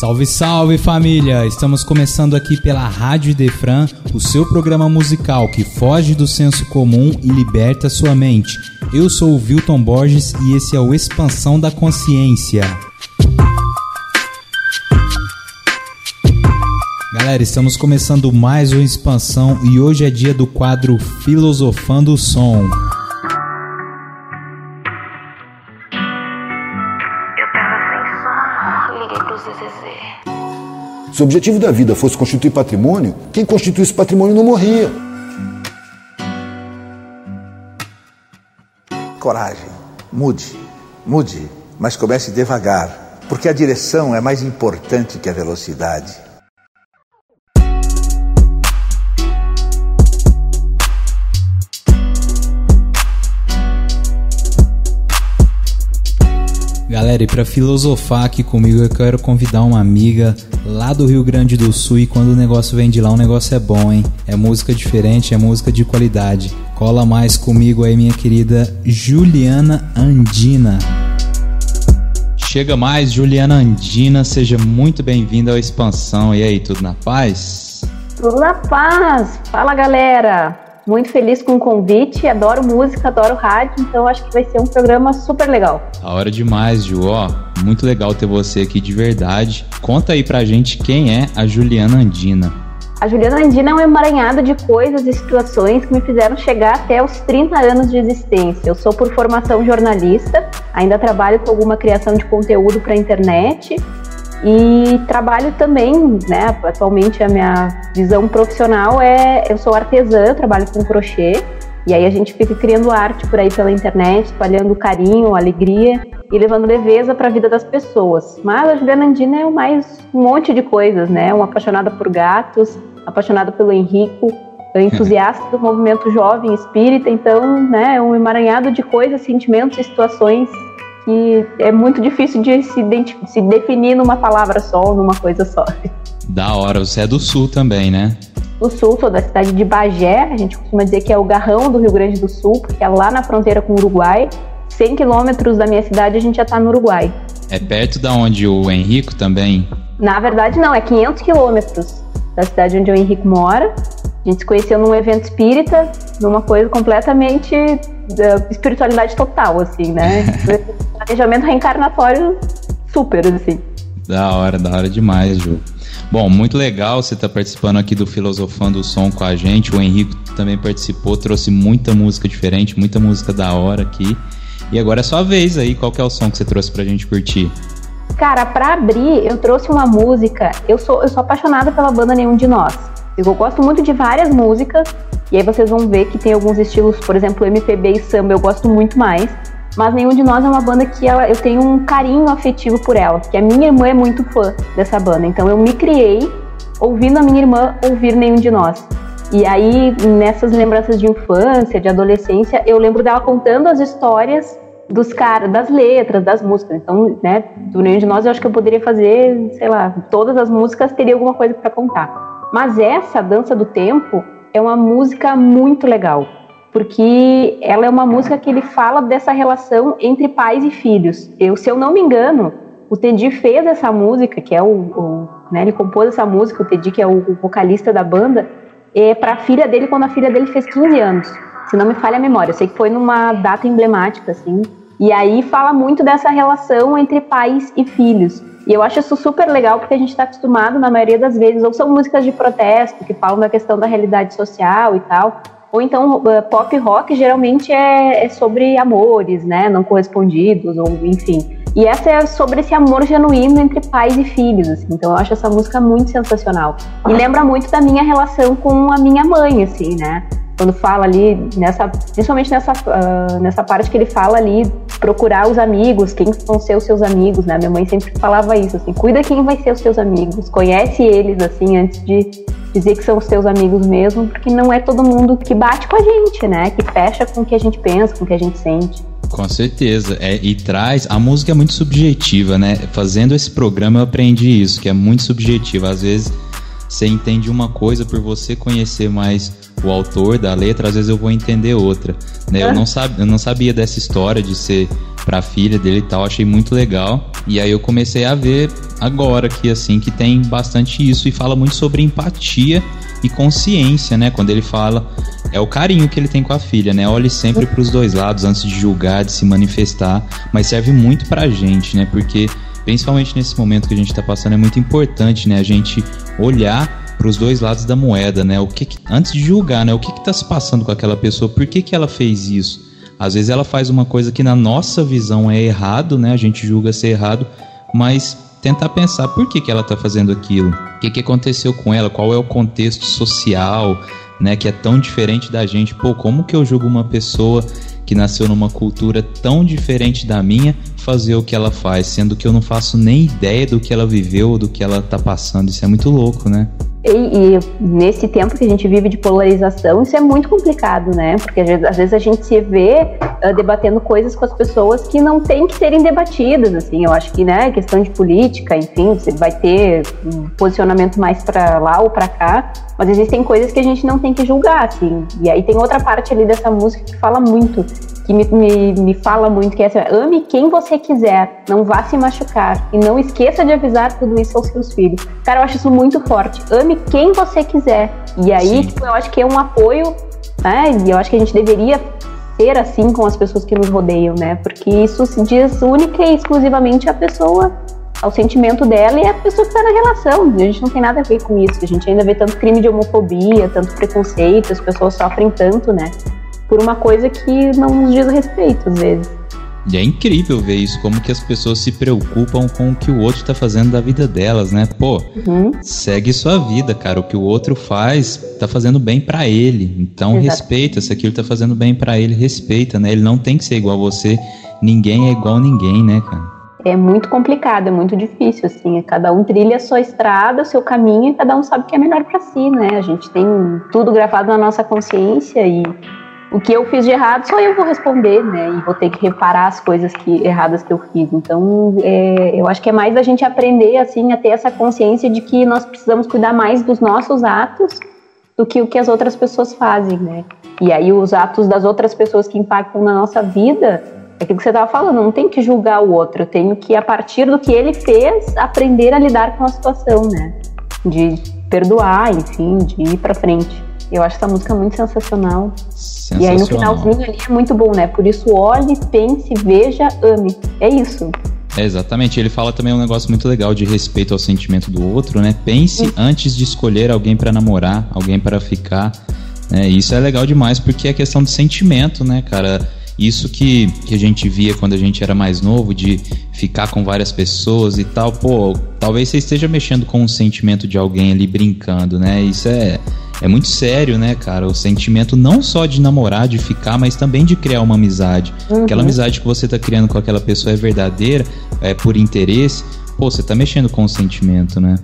Salve, salve família! Estamos começando aqui pela Rádio Defran, o seu programa musical que foge do senso comum e liberta sua mente. Eu sou o Wilton Borges e esse é o Expansão da Consciência. Galera, estamos começando mais uma expansão e hoje é dia do quadro Filosofando o Som. Se o objetivo da vida fosse constituir patrimônio, quem constituísse patrimônio não morria. Coragem, mude, mude, mas comece devagar, porque a direção é mais importante que a velocidade. Galera, e para filosofar aqui comigo, eu quero convidar uma amiga lá do Rio Grande do Sul e quando o negócio vem de lá, o negócio é bom, hein? É música diferente, é música de qualidade. Cola mais comigo aí, minha querida Juliana Andina. Chega mais, Juliana Andina, seja muito bem-vinda ao Expansão. E aí, tudo na paz? Tudo na paz! Fala, galera! Muito feliz com o convite, adoro música, adoro rádio, então acho que vai ser um programa super legal. A hora demais, Ju, ó, muito legal ter você aqui de verdade. Conta aí pra gente quem é a Juliana Andina. A Juliana Andina é um emaranhado de coisas e situações que me fizeram chegar até os 30 anos de existência. Eu sou por formação jornalista, ainda trabalho com alguma criação de conteúdo para a internet e trabalho também, né? Atualmente a minha visão profissional é eu sou artesã, trabalho com crochê. E aí a gente fica criando arte por aí pela internet, espalhando carinho, alegria e levando leveza para a vida das pessoas. Mas a Juliana Andina é mais um monte de coisas, né? Uma apaixonada por gatos, apaixonada pelo Henrico, entusiasta do movimento jovem espírita, então, né, é um emaranhado de coisas, sentimentos e situações que é muito difícil de se, se definir numa palavra só ou numa coisa só. Da hora, você é do sul também, né? Do sul, sou da cidade de Bagé, a gente costuma dizer que é o garrão do Rio Grande do Sul, porque é lá na fronteira com o Uruguai. 100 quilômetros da minha cidade a gente já está no Uruguai. É perto da onde o Henrico também? Na verdade não, é 500 quilômetros da cidade onde o Henrico mora. A gente se conheceu num evento espírita, numa coisa completamente espiritualidade total, assim, né? Planejamento reencarnatório super, assim. Da hora, da hora demais, Ju. Bom, muito legal você estar tá participando aqui do Filosofando o Som com a gente. O Henrique também participou, trouxe muita música diferente, muita música da hora aqui. E agora é sua vez aí, qual que é o som que você trouxe pra gente curtir? Cara, pra abrir, eu trouxe uma música. Eu sou, eu sou apaixonada pela banda Nenhum de Nós. Eu gosto muito de várias músicas, e aí vocês vão ver que tem alguns estilos, por exemplo, MPB e samba, eu gosto muito mais. Mas nenhum de nós é uma banda que ela, eu tenho um carinho afetivo por ela, porque a minha irmã é muito fã dessa banda. Então eu me criei ouvindo a minha irmã ouvir nenhum de nós. E aí, nessas lembranças de infância, de adolescência, eu lembro dela contando as histórias dos caras, das letras, das músicas. Então, né, do nenhum de nós eu acho que eu poderia fazer, sei lá, todas as músicas teria alguma coisa para contar. Mas essa dança do tempo é uma música muito legal, porque ela é uma música que ele fala dessa relação entre pais e filhos. Eu, se eu não me engano, o Teddy fez essa música, que é o, o né, ele compôs essa música, o Teddy que é o, o vocalista da banda, é para a filha dele quando a filha dele fez 15 anos. Se não me falha a memória, eu sei que foi numa data emblemática assim. E aí fala muito dessa relação entre pais e filhos. E eu acho isso super legal porque a gente está acostumado, na maioria das vezes, ou são músicas de protesto que falam da questão da realidade social e tal, ou então eh, pop rock geralmente é, é sobre amores, né, não correspondidos, ou enfim. E essa é sobre esse amor genuíno entre pais e filhos, assim. Então eu acho essa música muito sensacional. E lembra muito da minha relação com a minha mãe, assim, né? Quando fala ali, nessa, principalmente nessa, uh, nessa parte que ele fala ali, procurar os amigos, quem vão ser os seus amigos, né? Minha mãe sempre falava isso, assim, cuida quem vai ser os seus amigos, conhece eles, assim, antes de dizer que são os teus amigos mesmo, porque não é todo mundo que bate com a gente, né? Que fecha com o que a gente pensa, com o que a gente sente. Com certeza. É, e traz. A música é muito subjetiva, né? Fazendo esse programa eu aprendi isso, que é muito subjetiva. Às vezes você entende uma coisa por você conhecer mais o autor da letra, às vezes eu vou entender outra. Né? Eu, não sab, eu não sabia dessa história de ser pra filha dele e tal, achei muito legal. E aí eu comecei a ver agora que assim, que tem bastante isso e fala muito sobre empatia e consciência, né? Quando ele fala é o carinho que ele tem com a filha, né? Olhe sempre para os dois lados antes de julgar, de se manifestar, mas serve muito pra gente, né? Porque principalmente nesse momento que a gente está passando é muito importante, né? A gente olhar para os dois lados da moeda, né? O que, que antes de julgar, né? O que está se passando com aquela pessoa? Por que, que ela fez isso? Às vezes ela faz uma coisa que na nossa visão é errado, né? A gente julga ser errado, mas tentar pensar por que, que ela está fazendo aquilo, o que, que aconteceu com ela, qual é o contexto social, né? Que é tão diferente da gente. Pô, como que eu julgo uma pessoa que nasceu numa cultura tão diferente da minha fazer o que ela faz, sendo que eu não faço nem ideia do que ela viveu do que ela está passando? Isso é muito louco, né? E, e, nesse tempo que a gente vive de polarização, isso é muito complicado, né? Porque às vezes a gente se vê uh, debatendo coisas com as pessoas que não têm que serem debatidas, assim. Eu acho que, né, questão de política, enfim, você vai ter um posicionamento mais para lá ou para cá, mas existem coisas que a gente não tem que julgar, assim. E aí tem outra parte ali dessa música que fala muito que me, me, me fala muito, que é assim, ame quem você quiser, não vá se machucar e não esqueça de avisar tudo isso aos seus filhos. Cara, eu acho isso muito forte. Ame quem você quiser. E aí, tipo, eu acho que é um apoio, né? E eu acho que a gente deveria ser assim com as pessoas que nos rodeiam, né? Porque isso se diz única e exclusivamente à pessoa, ao sentimento dela e à pessoa que está na relação. A gente não tem nada a ver com isso. A gente ainda vê tanto crime de homofobia, tanto preconceito, as pessoas sofrem tanto, né? Por uma coisa que não nos diz respeito, às vezes. E é incrível ver isso, como que as pessoas se preocupam com o que o outro tá fazendo da vida delas, né? Pô, uhum. segue sua vida, cara. O que o outro faz tá fazendo bem para ele. Então Exato. respeita. Se aquilo tá fazendo bem para ele, respeita, né? Ele não tem que ser igual a você. Ninguém é igual a ninguém, né, cara? é muito complicado, é muito difícil, assim. Cada um trilha a sua estrada, o seu caminho, e cada um sabe o que é melhor para si, né? A gente tem tudo gravado na nossa consciência e o que eu fiz de errado, só eu vou responder, né? E vou ter que reparar as coisas que, erradas que eu fiz. Então, é, eu acho que é mais a gente aprender, assim, a ter essa consciência de que nós precisamos cuidar mais dos nossos atos do que o que as outras pessoas fazem, né? E aí, os atos das outras pessoas que impactam na nossa vida, é aquilo que você estava falando, não tem que julgar o outro, eu tenho que, a partir do que ele fez, aprender a lidar com a situação, né? De perdoar, enfim, de ir para frente. Eu acho essa música muito sensacional. sensacional. E aí no finalzinho ali é muito bom, né? Por isso olhe, pense, veja, ame. É isso. É, exatamente. Ele fala também um negócio muito legal de respeito ao sentimento do outro, né? Pense uhum. antes de escolher alguém para namorar, alguém para ficar. Né? Isso é legal demais porque é questão de sentimento, né, cara? Isso que, que a gente via quando a gente era mais novo, de ficar com várias pessoas e tal, pô, talvez você esteja mexendo com o sentimento de alguém ali brincando, né? Isso é, é muito sério, né, cara? O sentimento não só de namorar, de ficar, mas também de criar uma amizade. Uhum. Aquela amizade que você tá criando com aquela pessoa é verdadeira, é por interesse. Pô, você tá mexendo com o sentimento, né?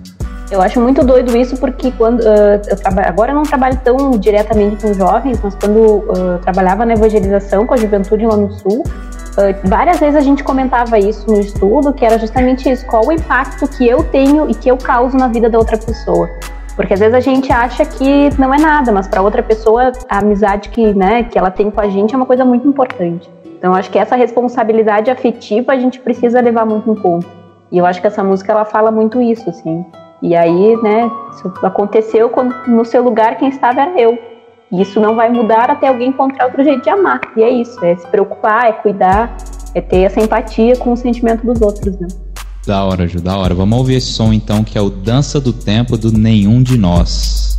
Eu acho muito doido isso porque quando uh, agora eu não trabalho tão diretamente com jovens, mas quando uh, trabalhava na evangelização com a juventude lá no sul, uh, várias vezes a gente comentava isso no estudo, que era justamente isso, qual o impacto que eu tenho e que eu causo na vida da outra pessoa. Porque às vezes a gente acha que não é nada, mas para outra pessoa a amizade que, né, que ela tem com a gente é uma coisa muito importante. Então acho que essa responsabilidade afetiva a gente precisa levar muito em conta. E eu acho que essa música ela fala muito isso, assim. E aí, né, isso aconteceu quando no seu lugar quem estava era eu. E isso não vai mudar até alguém encontrar outro jeito de amar. E é isso, é se preocupar, é cuidar, é ter essa empatia com o sentimento dos outros, né? Da hora, Ju, da hora. Vamos ouvir esse som então, que é o Dança do Tempo do Nenhum de Nós.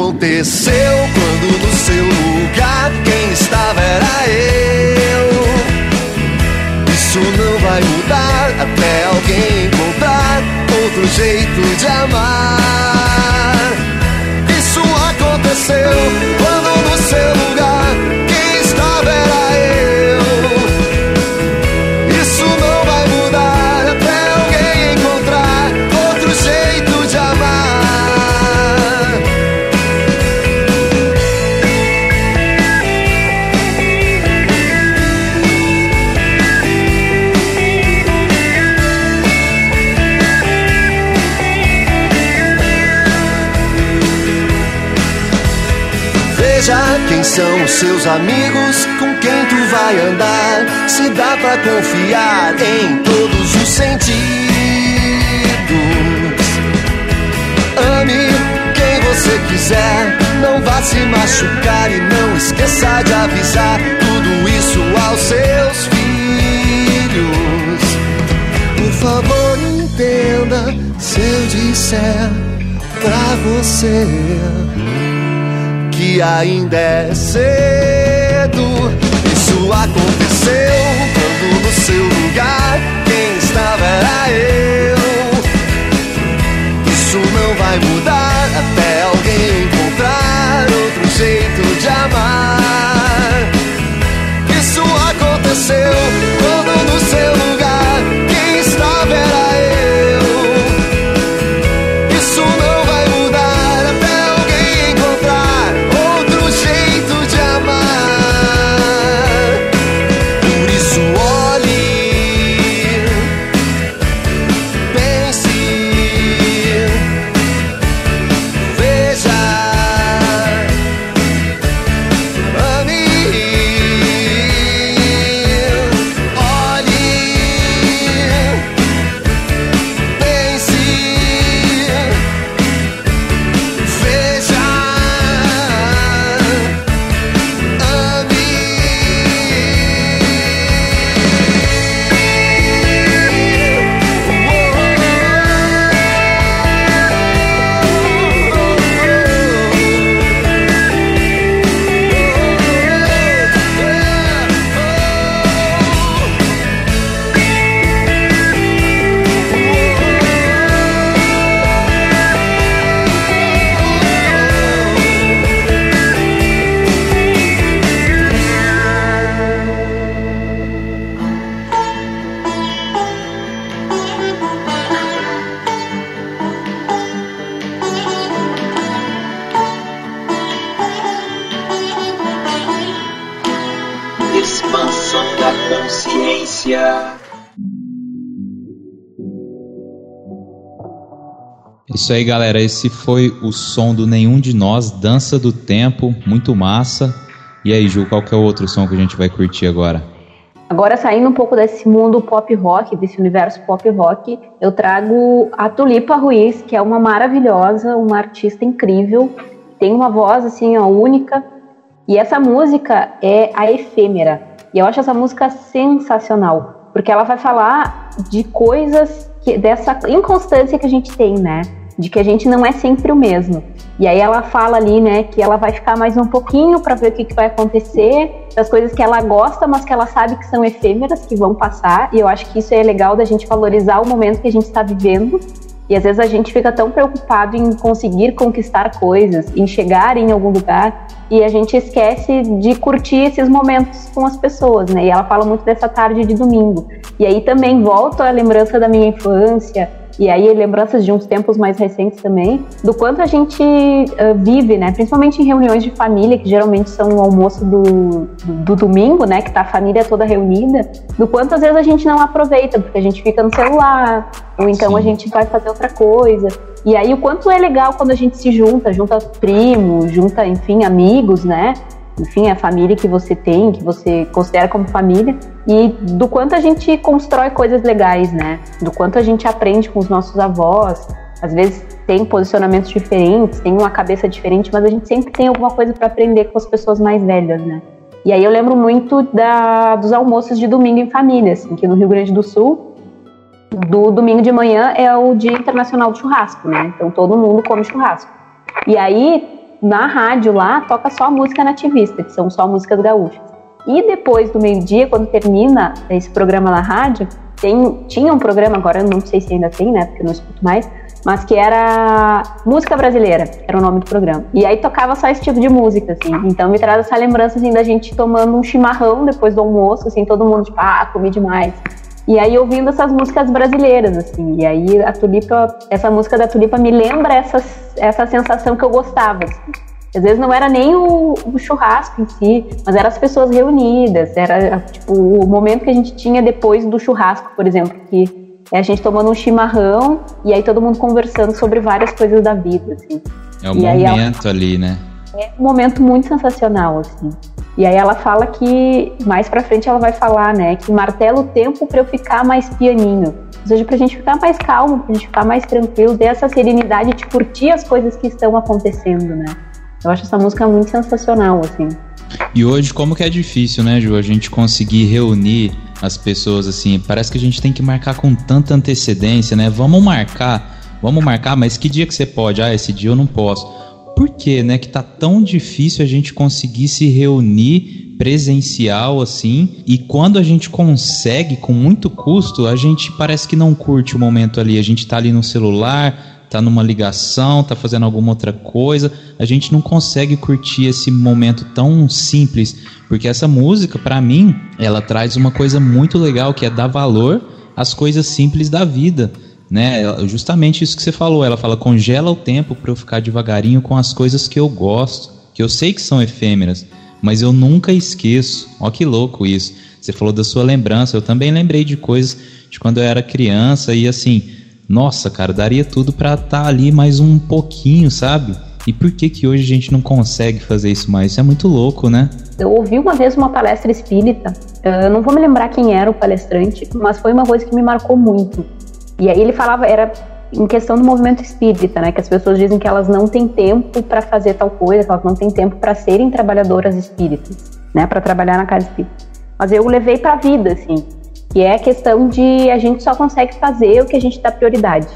Aconteceu quando no seu lugar quem estava era eu. Isso não vai mudar até alguém encontrar outro jeito de amar. Isso aconteceu quando no seu lugar são os seus amigos, com quem tu vai andar. Se dá pra confiar em todos os sentidos. Ame quem você quiser, não vá se machucar e não esqueça de avisar tudo isso aos seus filhos. Por favor, entenda se eu disser pra você que ainda é cedo. Isso aconteceu quando no seu lugar quem estava era eu. Isso não vai mudar até alguém encontrar outro jeito de amar. Isso aconteceu Isso aí, galera. Esse foi o som do Nenhum de Nós, Dança do Tempo, muito massa. E aí, Ju, qual que é o outro som que a gente vai curtir agora? Agora, saindo um pouco desse mundo pop rock, desse universo pop rock, eu trago a Tulipa Ruiz, que é uma maravilhosa, uma artista incrível, tem uma voz assim, ó, única. E essa música é a Efêmera. E eu acho essa música sensacional, porque ela vai falar de coisas que, dessa inconstância que a gente tem, né? De que a gente não é sempre o mesmo. E aí ela fala ali, né, que ela vai ficar mais um pouquinho para ver o que, que vai acontecer, das coisas que ela gosta, mas que ela sabe que são efêmeras, que vão passar. E eu acho que isso é legal da gente valorizar o momento que a gente está vivendo. E às vezes a gente fica tão preocupado em conseguir conquistar coisas, em chegar em algum lugar, e a gente esquece de curtir esses momentos com as pessoas, né? E ela fala muito dessa tarde de domingo. E aí também volta a lembrança da minha infância, e aí lembranças de uns tempos mais recentes também, do quanto a gente uh, vive, né? Principalmente em reuniões de família, que geralmente são o almoço do, do domingo, né? Que tá a família toda reunida, do quanto às vezes a gente não aproveita, porque a gente fica no celular, ou então Sim. a gente vai fazer outra coisa. E aí o quanto é legal quando a gente se junta, junta primos, junta, enfim, amigos, né? Enfim, a família que você tem, que você considera como família, e do quanto a gente constrói coisas legais, né? Do quanto a gente aprende com os nossos avós. Às vezes tem posicionamentos diferentes, tem uma cabeça diferente, mas a gente sempre tem alguma coisa para aprender com as pessoas mais velhas, né? E aí eu lembro muito da, dos almoços de domingo em família, assim, que no Rio Grande do Sul do domingo de manhã é o Dia Internacional do Churrasco, né? Então todo mundo come churrasco. E aí, na rádio lá, toca só música nativista, que são só músicas gaúchas. E depois do meio-dia, quando termina esse programa na rádio, tem, tinha um programa, agora eu não sei se ainda tem, né? Porque eu não escuto mais, mas que era música brasileira, era o nome do programa. E aí tocava só esse tipo de música, assim. Então me traz essa lembrança assim da gente tomando um chimarrão depois do almoço, assim, todo mundo tipo, ah, comi demais. E aí ouvindo essas músicas brasileiras, assim. E aí a Tulipa, essa música da Tulipa me lembra essa, essa sensação que eu gostava, assim. Às vezes não era nem o, o, churrasco em si, mas eram as pessoas reunidas, era tipo o momento que a gente tinha depois do churrasco, por exemplo, que é a gente tomando um chimarrão e aí todo mundo conversando sobre várias coisas da vida, assim. É o e momento ela, ali, né? É um momento muito sensacional, assim. E aí ela fala que mais para frente ela vai falar, né, que martela o tempo para eu ficar mais pianinho. Ou seja, pra gente ficar mais calmo, pra gente ficar mais tranquilo, ter essa serenidade de curtir as coisas que estão acontecendo, né? Eu acho essa música muito sensacional, assim. E hoje, como que é difícil, né, Ju, a gente conseguir reunir as pessoas, assim, parece que a gente tem que marcar com tanta antecedência, né? Vamos marcar, vamos marcar, mas que dia que você pode? Ah, esse dia eu não posso. Por que, né, que tá tão difícil a gente conseguir se reunir presencial assim, e quando a gente consegue com muito custo, a gente parece que não curte o momento ali, a gente tá ali no celular, tá numa ligação, tá fazendo alguma outra coisa, a gente não consegue curtir esse momento tão simples, porque essa música, para mim, ela traz uma coisa muito legal que é dar valor às coisas simples da vida, né? Justamente isso que você falou, ela fala congela o tempo para eu ficar devagarinho com as coisas que eu gosto, que eu sei que são efêmeras, mas eu nunca esqueço. Ó que louco isso. Você falou da sua lembrança, eu também lembrei de coisas de quando eu era criança e assim, nossa, cara, daria tudo para estar tá ali mais um pouquinho, sabe? E por que que hoje a gente não consegue fazer isso mais? Isso é muito louco, né? Eu ouvi uma vez uma palestra espírita, eu não vou me lembrar quem era o palestrante, mas foi uma coisa que me marcou muito. E aí ele falava, era em questão do movimento espírita, né? Que as pessoas dizem que elas não têm tempo para fazer tal coisa, que elas não têm tempo para serem trabalhadoras espíritas, né? Para trabalhar na casa espírita. Mas eu levei para a vida, assim que é a questão de a gente só consegue fazer o que a gente dá prioridade.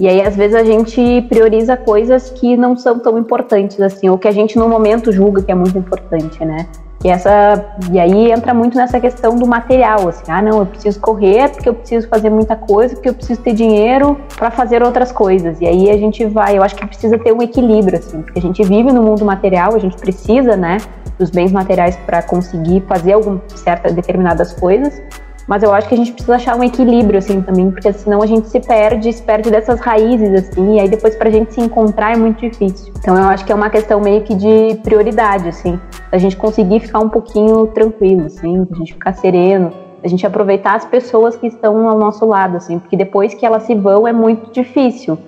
E aí, às vezes, a gente prioriza coisas que não são tão importantes assim, ou que a gente no momento julga que é muito importante, né? E, essa, e aí entra muito nessa questão do material, assim, ah, não, eu preciso correr porque eu preciso fazer muita coisa, porque eu preciso ter dinheiro para fazer outras coisas. E aí a gente vai, eu acho que precisa ter um equilíbrio, assim, porque a gente vive no mundo material, a gente precisa, né, dos bens materiais para conseguir fazer algum certas determinadas coisas, mas eu acho que a gente precisa achar um equilíbrio, assim, também, porque senão a gente se perde, se perde dessas raízes, assim, e aí depois pra gente se encontrar é muito difícil. Então eu acho que é uma questão meio que de prioridade, assim, a gente conseguir ficar um pouquinho tranquilo, assim, a gente ficar sereno, a gente aproveitar as pessoas que estão ao nosso lado, assim, porque depois que elas se vão é muito difícil.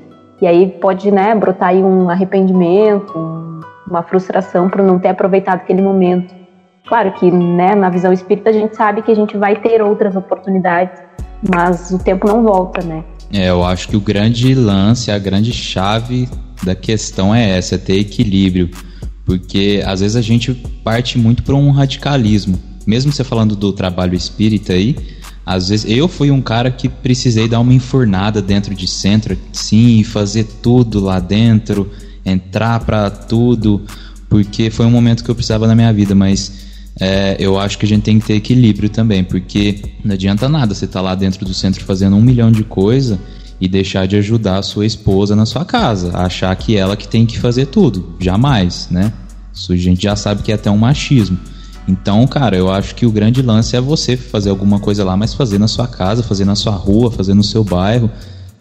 E aí pode, né, brotar aí um arrependimento, uma frustração por não ter aproveitado aquele momento. Claro que, né, na visão espírita a gente sabe que a gente vai ter outras oportunidades, mas o tempo não volta, né? É, eu acho que o grande lance, a grande chave da questão é essa, é ter equilíbrio, porque às vezes a gente parte muito para um radicalismo. Mesmo você falando do trabalho espírita aí, às vezes eu fui um cara que precisei dar uma enfurnada dentro de centro, sim, fazer tudo lá dentro, entrar para tudo, porque foi um momento que eu precisava na minha vida, mas é, eu acho que a gente tem que ter equilíbrio também, porque não adianta nada você estar tá lá dentro do centro fazendo um milhão de coisa e deixar de ajudar a sua esposa na sua casa, achar que ela que tem que fazer tudo, jamais, né? Isso a gente já sabe que é até um machismo. Então, cara, eu acho que o grande lance é você fazer alguma coisa lá, mas fazer na sua casa, fazer na sua rua, fazer no seu bairro,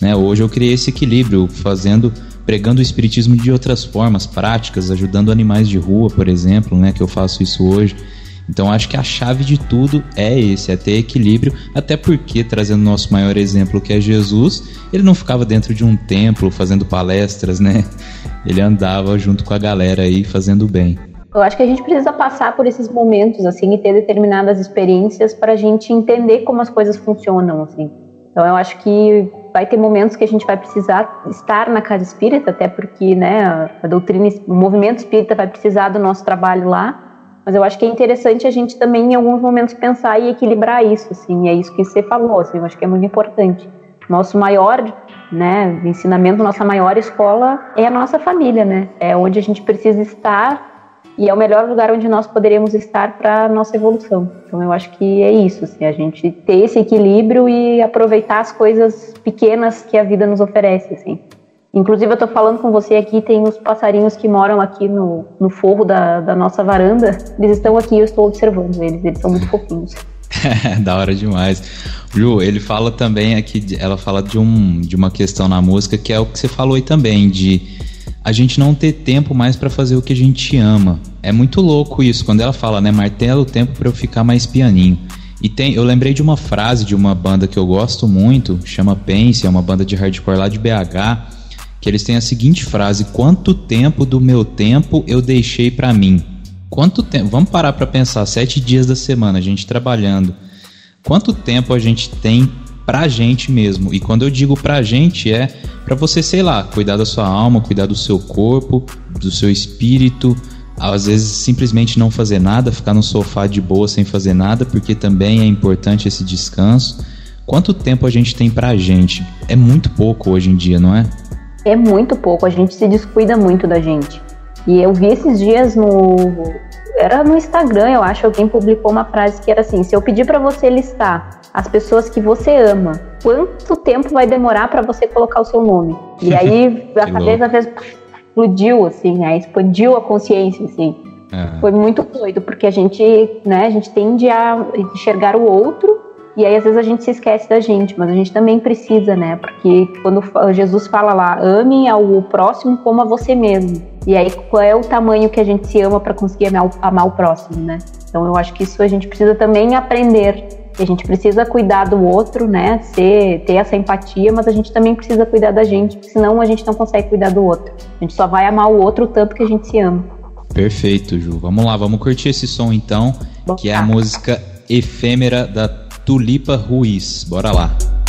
né? Hoje eu criei esse equilíbrio, fazendo, pregando o espiritismo de outras formas práticas, ajudando animais de rua, por exemplo, né? Que eu faço isso hoje. Então acho que a chave de tudo é esse, é ter equilíbrio, até porque, trazendo nosso maior exemplo que é Jesus, ele não ficava dentro de um templo fazendo palestras, né? Ele andava junto com a galera aí fazendo bem. Eu acho que a gente precisa passar por esses momentos assim e ter determinadas experiências para a gente entender como as coisas funcionam assim. Então eu acho que vai ter momentos que a gente vai precisar estar na casa espírita, até porque né, a doutrina, o movimento espírita vai precisar do nosso trabalho lá. Mas eu acho que é interessante a gente também, em alguns momentos, pensar e equilibrar isso, assim. E é isso que você falou, assim. Eu acho que é muito importante. nosso maior né, ensinamento, nossa maior escola é a nossa família, né? É onde a gente precisa estar e é o melhor lugar onde nós poderíamos estar para nossa evolução. Então eu acho que é isso, assim, a gente ter esse equilíbrio e aproveitar as coisas pequenas que a vida nos oferece, assim. Inclusive eu estou falando com você aqui, tem os passarinhos que moram aqui no, no forro da, da nossa varanda, eles estão aqui, eu estou observando eles, eles são muito fofinhos. da hora demais. Ju, ele fala também aqui, ela fala de, um, de uma questão na música que é o que você falou aí também, de a gente não ter tempo mais para fazer o que a gente ama. É muito louco isso, quando ela fala, né, martela o tempo para eu ficar mais pianinho. E tem, eu lembrei de uma frase de uma banda que eu gosto muito, chama Pense, é uma banda de hardcore lá de BH, que eles têm a seguinte frase: "Quanto tempo do meu tempo eu deixei para mim?" Quanto tempo? Vamos parar para pensar, sete dias da semana a gente trabalhando. Quanto tempo a gente tem pra gente mesmo. E quando eu digo pra gente, é para você, sei lá, cuidar da sua alma, cuidar do seu corpo, do seu espírito. Às vezes simplesmente não fazer nada, ficar no sofá de boa sem fazer nada, porque também é importante esse descanso. Quanto tempo a gente tem pra gente? É muito pouco hoje em dia, não é? É muito pouco, a gente se descuida muito da gente. E eu vi esses dias no. Era no Instagram, eu acho, alguém publicou uma frase que era assim: se eu pedir para você listar as pessoas que você ama. Quanto tempo vai demorar para você colocar o seu nome? E aí a cabeça fez explodiu assim, aí expandiu a consciência assim. É. Foi muito doido porque a gente, né, a gente tende a enxergar o outro e aí às vezes a gente se esquece da gente, mas a gente também precisa, né? Porque quando Jesus fala lá, ame ao próximo como a você mesmo. E aí qual é o tamanho que a gente se ama para conseguir amar, amar o próximo, né? Então eu acho que isso a gente precisa também aprender a gente precisa cuidar do outro, né? Ser, ter essa empatia, mas a gente também precisa cuidar da gente, senão a gente não consegue cuidar do outro. A gente só vai amar o outro o tanto que a gente se ama. Perfeito, Ju. Vamos lá, vamos curtir esse som então, Bom, que é a música efêmera da Tulipa Ruiz. Bora lá.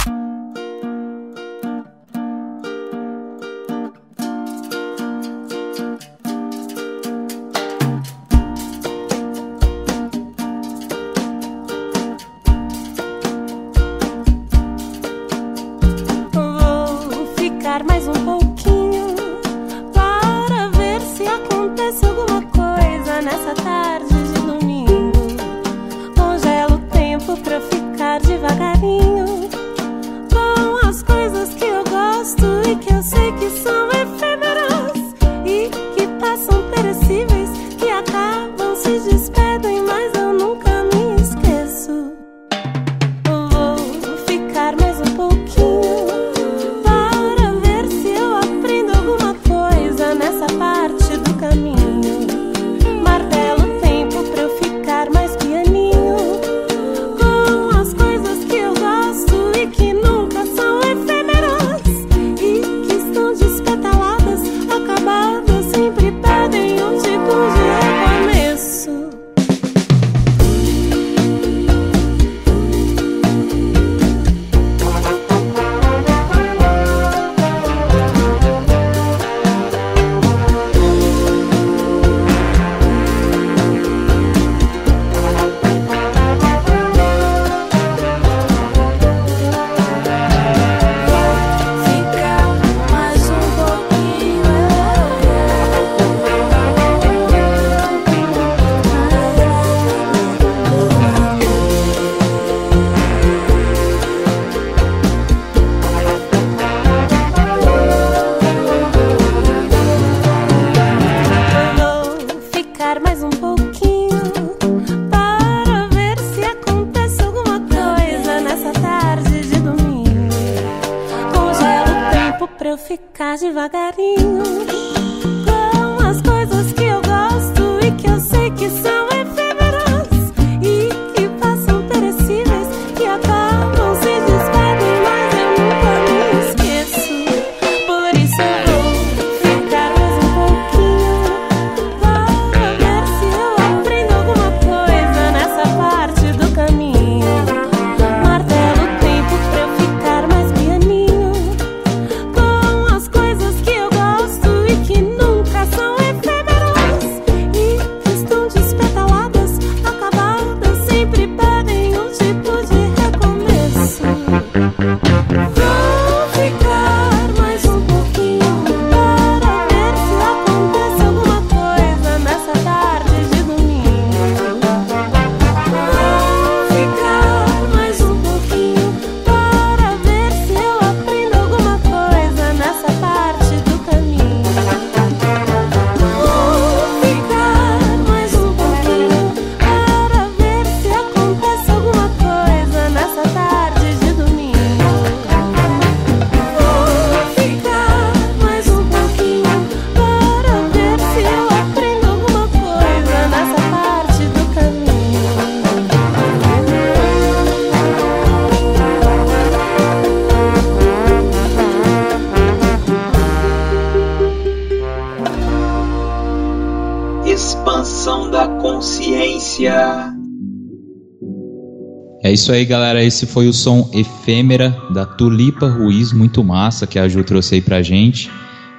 Isso aí, galera. Esse foi o som Efêmera da Tulipa Ruiz, muito massa, que a Ju trouxe aí pra gente.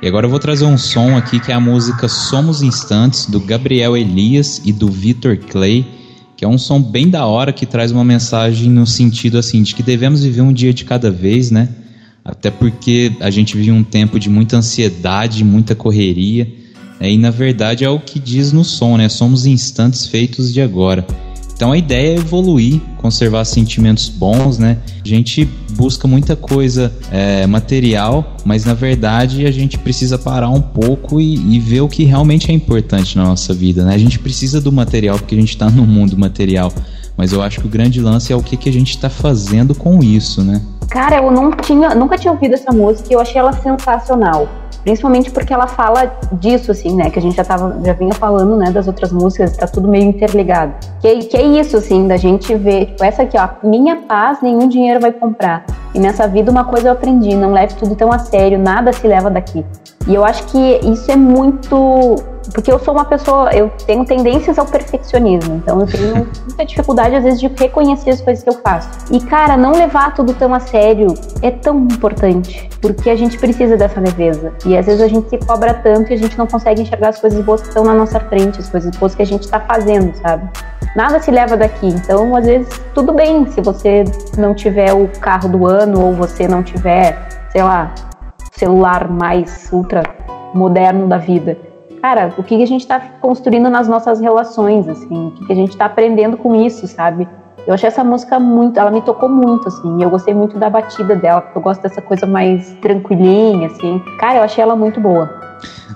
E agora eu vou trazer um som aqui que é a música Somos Instantes, do Gabriel Elias e do Victor Clay, que é um som bem da hora que traz uma mensagem no sentido assim de que devemos viver um dia de cada vez, né? Até porque a gente vive um tempo de muita ansiedade, muita correria. Né? E na verdade é o que diz no som, né? Somos instantes feitos de agora. Então a ideia é evoluir, conservar sentimentos bons, né? A gente busca muita coisa é, material, mas na verdade a gente precisa parar um pouco e, e, ver o que realmente é importante na nossa vida, né? A gente precisa do material porque a gente está no mundo material, mas eu acho que o grande lance é o que, que a gente está fazendo com isso, né? Cara, eu não tinha, nunca tinha ouvido essa música e eu achei ela sensacional. Principalmente porque ela fala disso, assim, né? Que a gente já, tava, já vinha falando, né? Das outras músicas, tá tudo meio interligado. Que, que é isso, assim, da gente ver, tipo, essa aqui, ó. Minha paz, nenhum dinheiro vai comprar. E nessa vida uma coisa eu aprendi, não leve tudo tão a sério, nada se leva daqui. E eu acho que isso é muito porque eu sou uma pessoa, eu tenho tendências ao perfeccionismo, então eu tenho muita dificuldade às vezes de reconhecer as coisas que eu faço. E cara, não levar tudo tão a sério é tão importante, porque a gente precisa dessa leveza. E às vezes a gente se cobra tanto e a gente não consegue enxergar as coisas boas que estão na nossa frente, as coisas boas que a gente está fazendo, sabe? Nada se leva daqui. Então, às vezes, tudo bem se você não tiver o carro do ano ou você não tiver, sei lá, celular mais ultra moderno da vida cara, o que a gente está construindo nas nossas relações, assim, o que a gente está aprendendo com isso, sabe? Eu achei essa música muito, ela me tocou muito, assim, eu gostei muito da batida dela, porque eu gosto dessa coisa mais tranquilinha, assim. Cara, eu achei ela muito boa.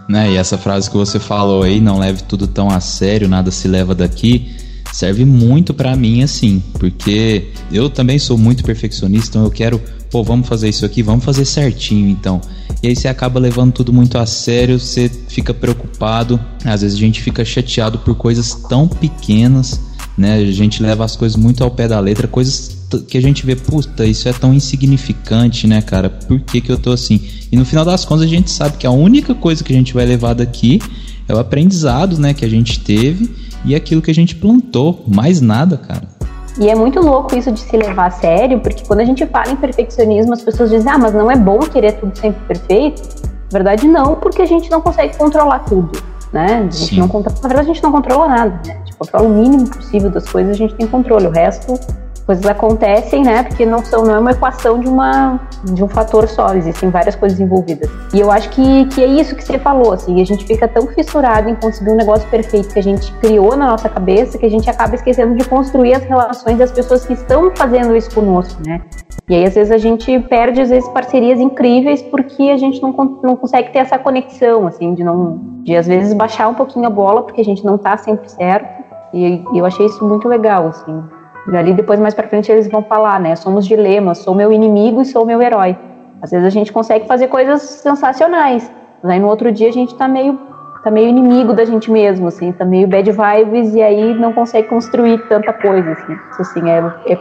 Né, e essa frase que você falou aí, não leve tudo tão a sério, nada se leva daqui, serve muito para mim, assim, porque eu também sou muito perfeccionista, então eu quero pô, vamos fazer isso aqui, vamos fazer certinho então. E aí você acaba levando tudo muito a sério, você fica preocupado, às vezes a gente fica chateado por coisas tão pequenas, né? A gente leva as coisas muito ao pé da letra, coisas que a gente vê, puta, isso é tão insignificante, né, cara? Por que, que eu tô assim? E no final das contas a gente sabe que a única coisa que a gente vai levar daqui é o aprendizado, né, que a gente teve e aquilo que a gente plantou, mais nada, cara. E é muito louco isso de se levar a sério, porque quando a gente fala em perfeccionismo, as pessoas dizem, ah, mas não é bom querer tudo sempre perfeito. Na verdade, não, porque a gente não consegue controlar tudo, né? A gente não controla, na verdade, a gente não controla nada, né? A gente controla o mínimo possível das coisas, a gente tem controle. O resto coisas acontecem, né? Porque não são não é uma equação de uma de um fator só, existem várias coisas envolvidas. E eu acho que, que é isso que você falou, assim, a gente fica tão fissurado em conseguir um negócio perfeito que a gente criou na nossa cabeça que a gente acaba esquecendo de construir as relações das pessoas que estão fazendo isso conosco, né? E aí às vezes a gente perde às vezes parcerias incríveis porque a gente não, não consegue ter essa conexão, assim, de não de às vezes baixar um pouquinho a bola porque a gente não tá sempre certo. E, e eu achei isso muito legal, assim. Ali depois mais para frente eles vão falar, né? Somos dilemas, sou meu inimigo e sou meu herói. Às vezes a gente consegue fazer coisas sensacionais, mas aí no outro dia a gente tá meio tá meio inimigo da gente mesmo, assim, tá meio bad vibes e aí não consegue construir tanta coisa, assim. Assim, é, é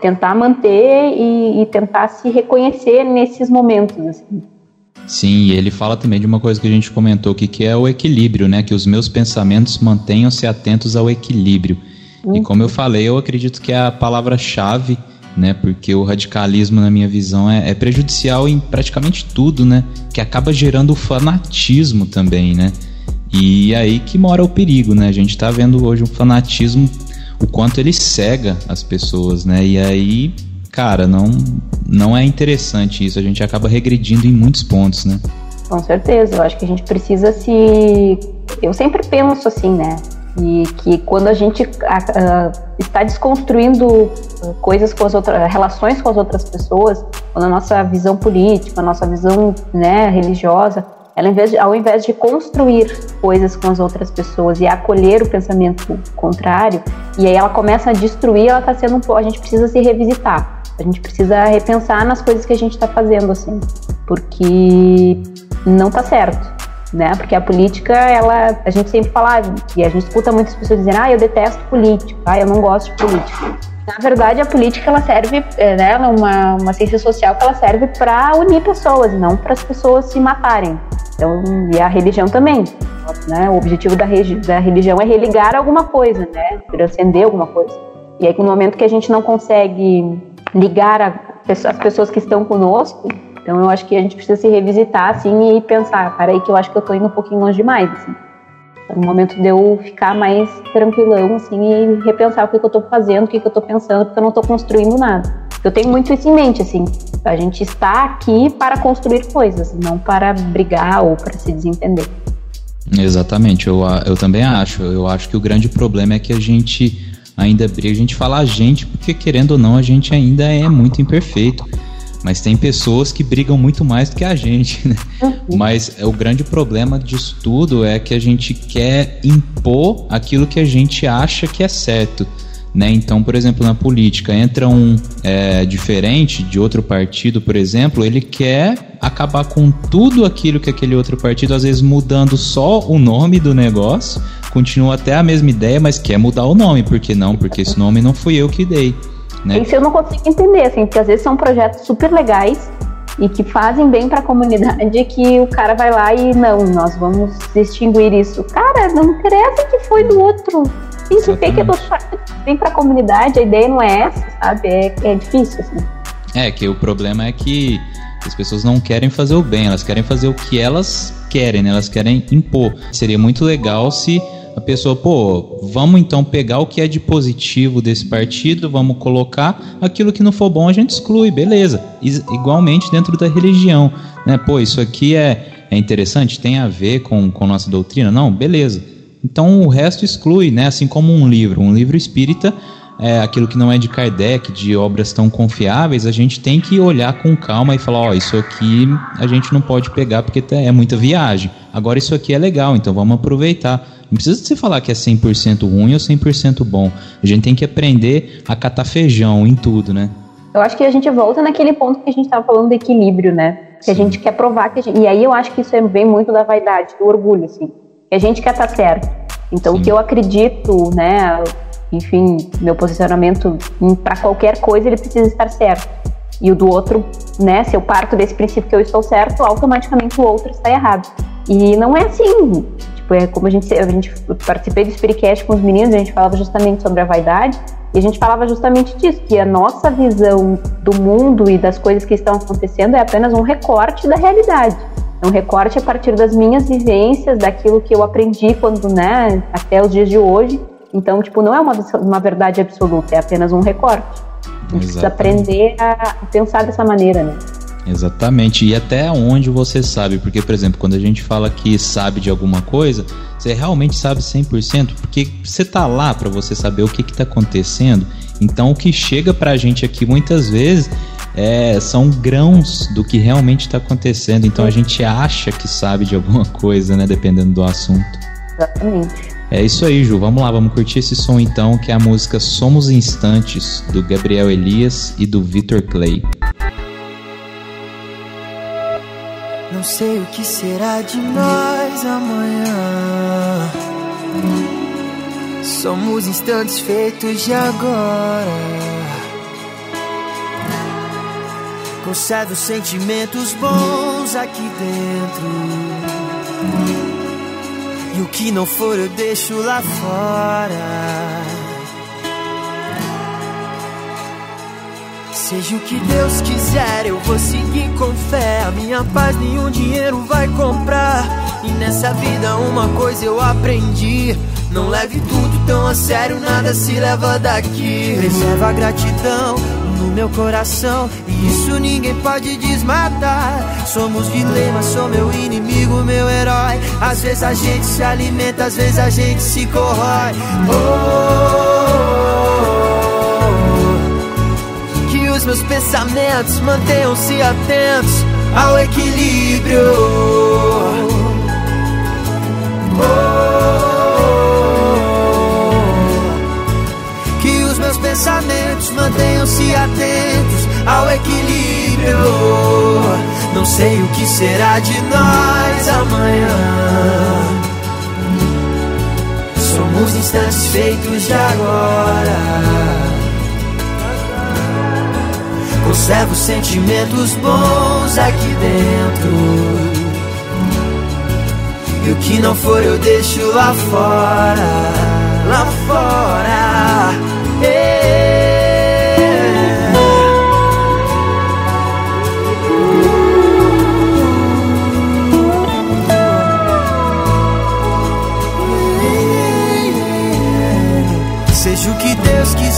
tentar manter e, e, tentar se reconhecer nesses momentos, assim. Sim, ele fala também de uma coisa que a gente comentou aqui, que é o equilíbrio, né? Que os meus pensamentos mantenham-se atentos ao equilíbrio. E como eu falei, eu acredito que é a palavra-chave, né? Porque o radicalismo, na minha visão, é, é, prejudicial em praticamente tudo, né? Que acaba gerando o fanatismo também, né? E aí que mora o perigo, né? A gente tá vendo hoje um fanatismo, o quanto ele cega as pessoas, né? E aí, cara, não, não é interessante isso. A gente acaba regredindo em muitos pontos, né? Com certeza, eu acho que a gente precisa se. Eu sempre penso assim, né? E que quando a gente uh, está desconstruindo coisas com as outras, relações com as outras pessoas, quando a nossa visão política, a nossa visão né, religiosa, ela de, ao invés de construir coisas com as outras pessoas e acolher o pensamento contrário, e aí ela começa a destruir, ela está sendo um. A gente precisa se revisitar. A gente precisa repensar nas coisas que a gente está fazendo, assim, porque não está certo né? Porque a política, ela, a gente sempre fala, e a gente escuta muitas pessoas dizendo, ah, eu detesto político, ah, eu não gosto de político. Na verdade, a política ela serve, é, né, é uma, uma ciência social que ela serve para unir pessoas, não para as pessoas se matarem. Então, e a religião também. Né? O objetivo da, da religião é religar alguma coisa, né? Transcender alguma coisa. E aí, no momento que a gente não consegue ligar a, as pessoas que estão conosco, então eu acho que a gente precisa se revisitar, assim, e pensar, para aí que eu acho que eu tô indo um pouquinho longe demais, assim. É o momento de eu ficar mais tranquilão, assim, e repensar o que, que eu tô fazendo, o que, que eu tô pensando, porque eu não tô construindo nada. Eu tenho muito isso em mente, assim. A gente está aqui para construir coisas, não para brigar ou para se desentender. Exatamente, eu, eu também acho. Eu acho que o grande problema é que a gente ainda briga, a gente fala a gente, porque querendo ou não, a gente ainda é muito imperfeito. Mas tem pessoas que brigam muito mais do que a gente, né? Uhum. Mas o grande problema disso tudo é que a gente quer impor aquilo que a gente acha que é certo. Né? Então, por exemplo, na política, entra um é, diferente de outro partido, por exemplo, ele quer acabar com tudo aquilo que aquele outro partido, às vezes mudando só o nome do negócio, continua até a mesma ideia, mas quer mudar o nome. Por que não? Porque esse nome não fui eu que dei. Né? Isso eu não consigo entender, assim, porque às vezes são projetos super legais e que fazem bem para a comunidade que o cara vai lá e não, nós vamos extinguir isso. Cara, não interessa que foi do outro. Isso que é do bem para a comunidade, a ideia não é essa, sabe? É, é difícil, assim. É, que o problema é que as pessoas não querem fazer o bem, elas querem fazer o que elas querem, né? elas querem impor. Seria muito legal se a pessoa, pô, vamos então pegar o que é de positivo desse partido, vamos colocar aquilo que não for bom a gente exclui, beleza. Igualmente dentro da religião, né? Pô, isso aqui é, é interessante, tem a ver com, com nossa doutrina? Não, beleza. Então o resto exclui, né? Assim como um livro, um livro espírita é, aquilo que não é de Kardec, de obras tão confiáveis, a gente tem que olhar com calma e falar, ó, oh, isso aqui a gente não pode pegar porque é muita viagem. Agora isso aqui é legal, então vamos aproveitar. Não precisa você falar que é 100% ruim ou 100% bom. A gente tem que aprender a catar feijão em tudo, né? Eu acho que a gente volta naquele ponto que a gente estava falando do equilíbrio, né? Que Sim. a gente quer provar que a gente... E aí eu acho que isso é bem muito da vaidade, do orgulho, assim. Que a gente quer estar tá certo. Então, Sim. o que eu acredito, né? enfim, meu posicionamento para qualquer coisa ele precisa estar certo. E o do outro, né, se eu parto desse princípio que eu estou certo, automaticamente o outro está errado. E não é assim. Tipo, é como a gente, a gente participei do Spiritcast com os meninos, a gente falava justamente sobre a vaidade, e a gente falava justamente disso, que a nossa visão do mundo e das coisas que estão acontecendo é apenas um recorte da realidade. É um recorte a partir das minhas vivências, daquilo que eu aprendi quando, né, até os dias de hoje, então, tipo, não é uma, uma verdade absoluta, é apenas um recorte. A gente precisa aprender a pensar dessa maneira, né? Exatamente, e até onde você sabe, porque, por exemplo, quando a gente fala que sabe de alguma coisa, você realmente sabe 100%, porque você tá lá para você saber o que que tá acontecendo, então o que chega pra gente aqui muitas vezes é, são grãos do que realmente está acontecendo, então a gente acha que sabe de alguma coisa, né, dependendo do assunto. Exatamente. É isso aí, Ju. Vamos lá, vamos curtir esse som então, que é a música Somos Instantes, do Gabriel Elias e do Victor Clay. Não sei o que será de nós amanhã. Somos instantes feitos de agora. Conserve os sentimentos bons aqui dentro. E o que não for eu deixo lá fora. Seja o que Deus quiser, eu vou seguir com fé. A minha paz nenhum dinheiro vai comprar. E nessa vida uma coisa eu aprendi. Não leve tudo tão a sério, nada se leva daqui. Reserva a gratidão no meu coração E isso ninguém pode desmatar Somos dilemas, sou meu inimigo, meu herói Às vezes a gente se alimenta, às vezes a gente se corrói oh, Que os meus pensamentos mantenham-se atentos Ao equilíbrio oh, pensamentos mantenham-se atentos ao equilíbrio. Não sei o que será de nós amanhã. Somos instantes feitos de agora. Conservo sentimentos bons aqui dentro. E o que não for eu deixo lá fora, lá fora.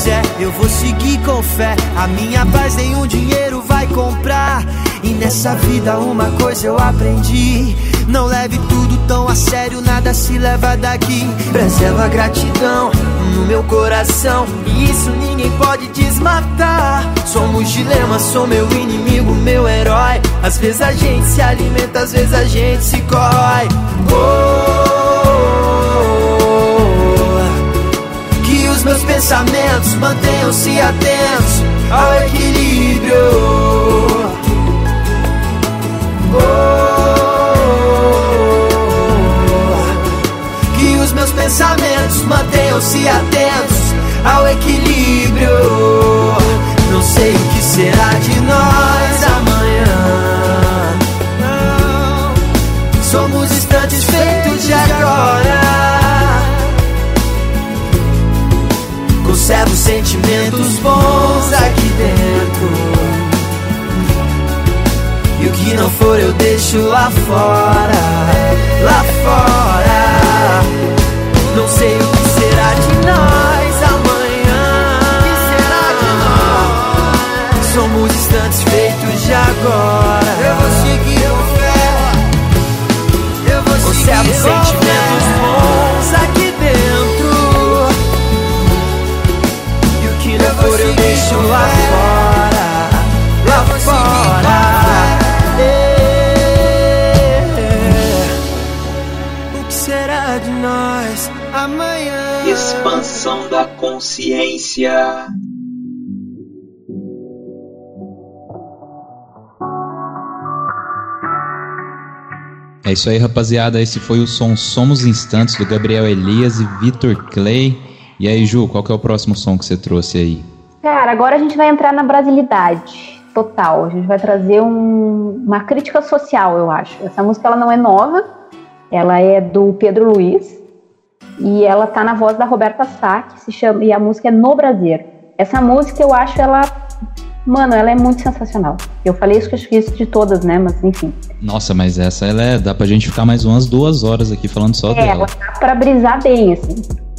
Quiser, eu vou seguir com fé. A minha paz nenhum dinheiro vai comprar. E nessa vida uma coisa eu aprendi. Não leve tudo tão a sério, nada se leva daqui. Preserva a gratidão no meu coração. E isso ninguém pode desmatar. Somos dilema, sou meu inimigo, meu herói. Às vezes a gente se alimenta, às vezes a gente se corrói. Oh, os meus pensamentos mantenham-se atentos ao equilíbrio. Oh, que os meus pensamentos mantenham-se atentos ao equilíbrio. Não sei o que será de nós amanhã. Lá fora, lá fora. Da consciência. É isso aí, rapaziada. Esse foi o som Somos Instantes do Gabriel Elias e Vitor Clay. E aí, Ju, qual que é o próximo som que você trouxe aí? Cara, agora a gente vai entrar na brasilidade total. A gente vai trazer um- uma crítica social, eu acho. Essa música ela não é nova, ela é do Pedro Luiz e ela tá na voz da Roberta Sá, que se chama e a música é No Brasil. Essa música eu acho ela, mano, ela é muito sensacional. Eu falei isso que eu acho que isso de todas, né? Mas enfim, Nossa, mas essa ela é, dá pra gente ficar mais umas duas horas aqui falando só É, dela. ela dá pra brisar bem, assim.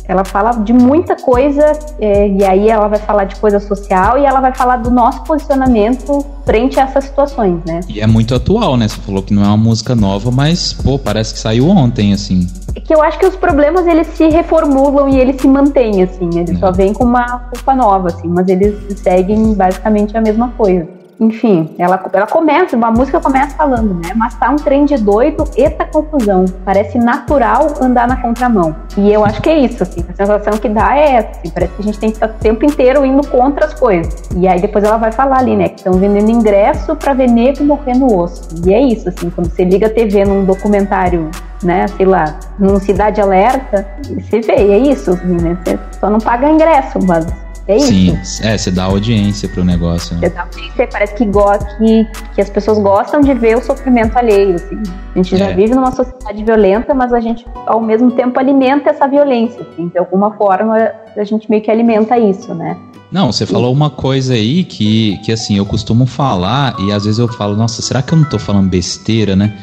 Ela fala de muita coisa, é, e aí ela vai falar de coisa social e ela vai falar do nosso posicionamento frente a essas situações, né? E é muito atual, né? Você falou que não é uma música nova, mas, pô, parece que saiu ontem, assim. É que eu acho que os problemas eles se reformulam e eles se mantêm, assim. Eles só vêm com uma culpa nova, assim, mas eles seguem basicamente a mesma coisa. Enfim, ela, ela começa, a música começa falando, né? Mas tá um trem de doido, eita confusão. Parece natural andar na contramão. E eu acho que é isso, assim. A sensação que dá é essa, assim. Parece que a gente tem que estar o tempo inteiro indo contra as coisas. E aí depois ela vai falar ali, né? Que estão vendendo ingresso pra ver nego morrer no osso. E é isso, assim. Quando você liga a TV num documentário né, sei lá, num Cidade Alerta, você vê, é isso, assim, né? Você só não paga ingresso, mas é isso. Sim, é, você dá audiência pro negócio, né? Você dá- você parece que, go que, que as pessoas gostam de ver o sofrimento alheio. Assim. A gente já É. vive numa sociedade violenta, mas a gente, ao mesmo tempo, alimenta essa violência. Assim. De alguma forma, a gente meio que alimenta isso, né? Não, você falou uma coisa aí que, que assim, eu costumo falar e às vezes eu falo, nossa, será que eu não tô falando besteira, né?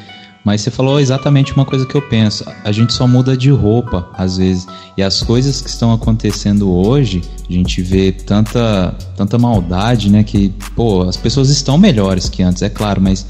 Mas você falou exatamente uma coisa que eu penso. A gente só muda de roupa, às vezes. E as coisas que estão acontecendo hoje, a gente vê tanta, tanta maldade, né? Que, pô, as pessoas estão melhores que antes, é claro, mas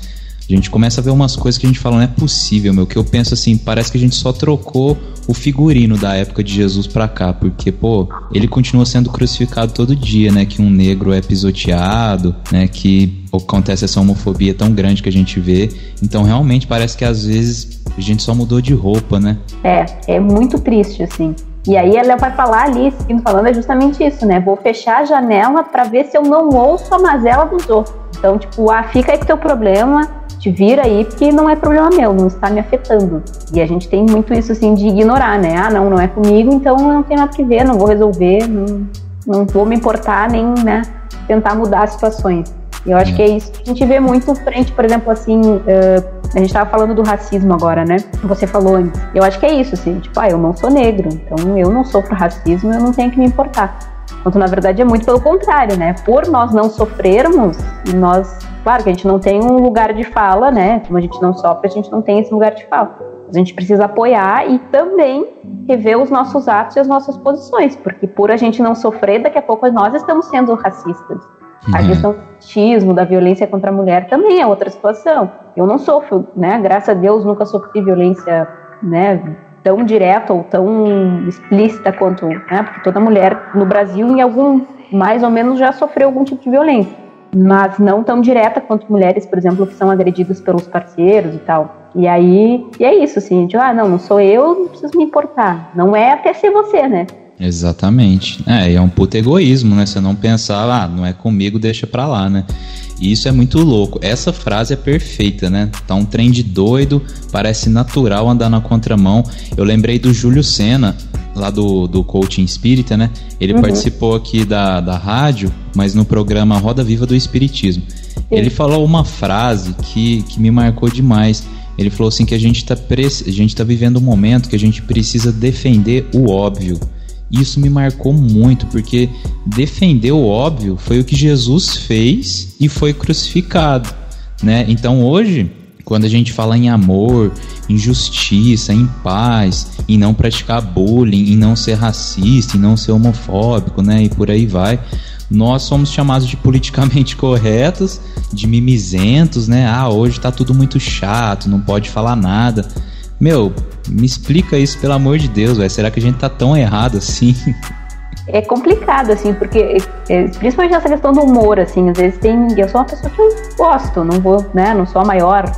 a gente começa a ver umas coisas que a gente fala, não é possível, meu. Que eu penso assim, parece que a gente só trocou o figurino da época de Jesus pra cá, porque, pô, ele continua sendo crucificado todo dia, né? Que um negro é pisoteado, né? Que acontece essa homofobia tão grande que a gente vê. Então, realmente, parece que às vezes a gente só mudou de roupa, né? É, é muito triste, assim. E aí ela vai falar ali, seguindo falando, é justamente isso, né? Vou fechar a janela pra ver se eu não ouço a mazela dos outros. Então, tipo, ah, fica aí com teu problema, te vira aí, porque não é problema meu, não está me afetando. E a gente tem muito isso, assim, de ignorar, né? Ah, não, não é comigo, então não tem nada que ver, não vou resolver, não, não vou me importar, nem, né, tentar mudar as situações. E eu acho que é isso que a gente vê muito frente, por exemplo, assim, eh, a gente tava falando do racismo agora, né? Você falou antes. Eu acho que é isso, assim, tipo, ah, eu não sou negro, então eu não sofro racismo, eu não tenho que me importar. Quando na verdade é muito pelo contrário, né? Por nós não sofrermos, nós, claro que a gente não tem um lugar de fala, né? Como a gente não sofre, a gente não tem esse lugar de fala. A gente precisa apoiar e também rever os nossos atos e as nossas posições, porque por a gente não sofrer, daqui a pouco nós estamos sendo racistas. Uhum. A questão do machismo, da violência contra a mulher também é outra situação. Eu não sofro, né? Graças a Deus nunca sofri violência, né? Tão direta ou tão explícita quanto, né? Porque toda mulher no Brasil, em algum, mais ou menos, já sofreu algum tipo de violência. Mas não tão direta quanto mulheres, por exemplo, que são agredidas pelos parceiros e tal. E aí, e é isso, assim, de, ah, não, não sou eu, não preciso me importar. Não é até ser você, né? Exatamente. É, é um puto egoísmo, né? Você não pensar, ah, não é comigo, deixa pra lá, né? E isso é muito louco. Essa frase é perfeita, né? Tá um trem de doido, parece natural andar na contramão. Eu lembrei do Júlio Senna, lá do, do Coaching Espírita, né? Ele uhum. participou aqui da, da rádio, mas no programa Roda Viva do Espiritismo. Sim. Ele falou uma frase que, que me marcou demais. Ele falou assim que a gente está a gente tá vivendo um momento que a gente precisa defender o óbvio. Isso me marcou muito, porque defender o óbvio foi o que Jesus fez e foi crucificado, né? Então hoje, quando a gente fala em amor, em justiça, em paz, em não praticar bullying, em não ser racista, em não ser homofóbico, né? E por aí vai nós somos chamados de politicamente corretos, de mimizentos, né? Ah, hoje tá tudo muito chato, não pode falar nada. Meu, me explica isso, pelo amor de Deus, velho. Será que a gente tá tão errado assim? É complicado, assim, porque é, principalmente nessa questão do humor, assim, às vezes tem. Eu sou uma pessoa que eu gosto, não vou, né? Não sou a maior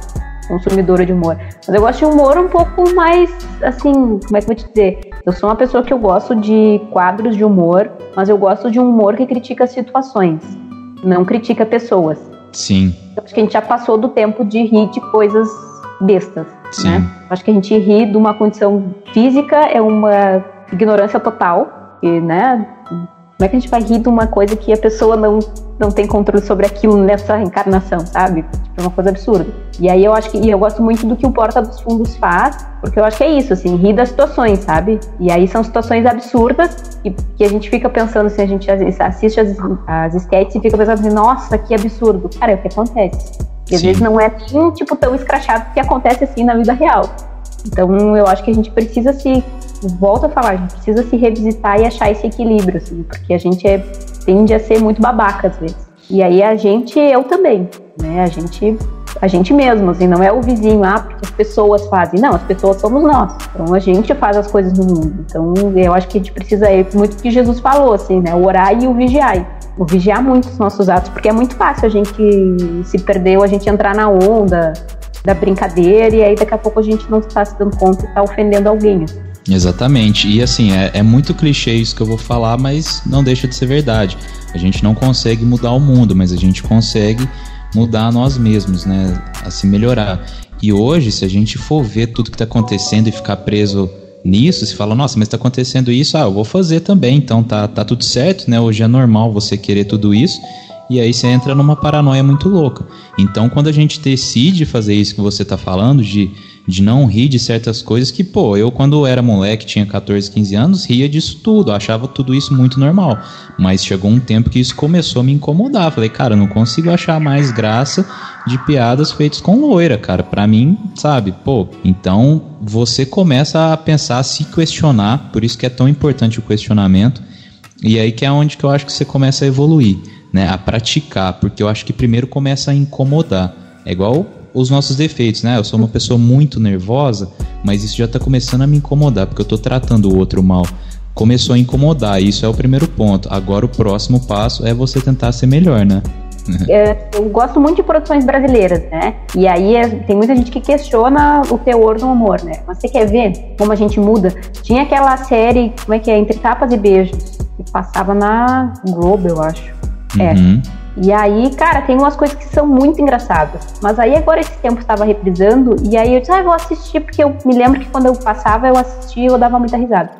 consumidora de humor. Mas eu gosto de humor um pouco mais, assim, como é que eu vou te dizer? Eu sou uma pessoa que eu gosto de quadros de humor, mas eu gosto de um humor que critica situações, não critica pessoas. Sim. Eu acho que a gente já passou do tempo de rir de coisas bestas, Sim. né? Acho que a gente ri de uma condição física é uma ignorância total, e, né? Como é que a gente vai rir de uma coisa que a pessoa não, não tem controle sobre aquilo nessa encarnação, sabe? Tipo, é uma coisa absurda. E aí eu acho que e eu gosto muito do que o Porta dos Fundos faz, porque eu acho que é isso, assim, rir das situações, sabe? E aí são situações absurdas e que a gente fica pensando, assim, a gente assiste as, as sketches e fica pensando assim, nossa, que absurdo. Cara, é o que acontece. E às Sim. vezes não é nem, tipo, tão escrachado que acontece assim na vida real. Então eu acho que a gente precisa se volto a falar, a gente precisa se revisitar e achar esse equilíbrio, assim, porque a gente é, tende a ser muito babaca às vezes. E aí a gente, eu também, né? A gente, a gente mesmo, assim, não é o vizinho, ah, porque as pessoas fazem. Não, as pessoas somos nós. Então a gente faz as coisas no mundo. Então eu acho que a gente precisa ir muito que Jesus falou, assim, né? O orar e o vigiar. O vigiar muito os nossos atos, porque é muito fácil a gente se perder ou a gente entrar na onda da brincadeira e aí daqui a pouco a gente não está se dando conta e está ofendendo alguém. Exatamente. E assim, é, é, muito clichê isso que eu vou falar, mas não deixa de ser verdade. A gente não consegue mudar o mundo, mas a gente consegue mudar nós mesmos, né? A se melhorar. E hoje, se a gente for ver tudo que está acontecendo e ficar preso nisso, se fala, nossa, mas está acontecendo isso, ah, eu vou fazer também, então tá, tá tudo certo, né? Hoje é normal você querer tudo isso. E aí você entra numa paranoia muito louca. Então, quando a gente decide fazer isso que você está falando, de de não rir de certas coisas que, pô, eu quando era moleque, tinha 14, 15 anos, ria disso tudo, achava tudo isso muito normal. Mas chegou um tempo que isso começou a me incomodar. Falei, cara, não consigo achar mais graça de piadas feitas com loira, cara. Pra mim, sabe, pô, então você começa a pensar, a se questionar, por isso que é tão importante o questionamento. E aí que é onde que eu acho que você começa a evoluir, né? A praticar, porque eu acho que primeiro começa a incomodar. É igual os nossos defeitos, né? Eu sou uma pessoa muito nervosa, mas isso já está começando a me incomodar, porque eu estou tratando o outro mal. Começou a incomodar, isso é o primeiro ponto. Agora o próximo passo é você tentar ser melhor, né? É, eu gosto muito de produções brasileiras, né? E aí é, tem muita gente que questiona o teor do humor, né? Mas você quer ver como a gente muda? Tinha aquela série, como é que é? Entre Tapas e Beijos, que passava na Globo, eu acho. É. Uhum. É. E aí, cara, tem umas coisas que são muito engraçadas. Mas aí agora esse tempo estava reprisando e aí eu disse, ah, eu vou assistir porque eu me lembro que quando eu passava eu assistia e eu dava muita risada.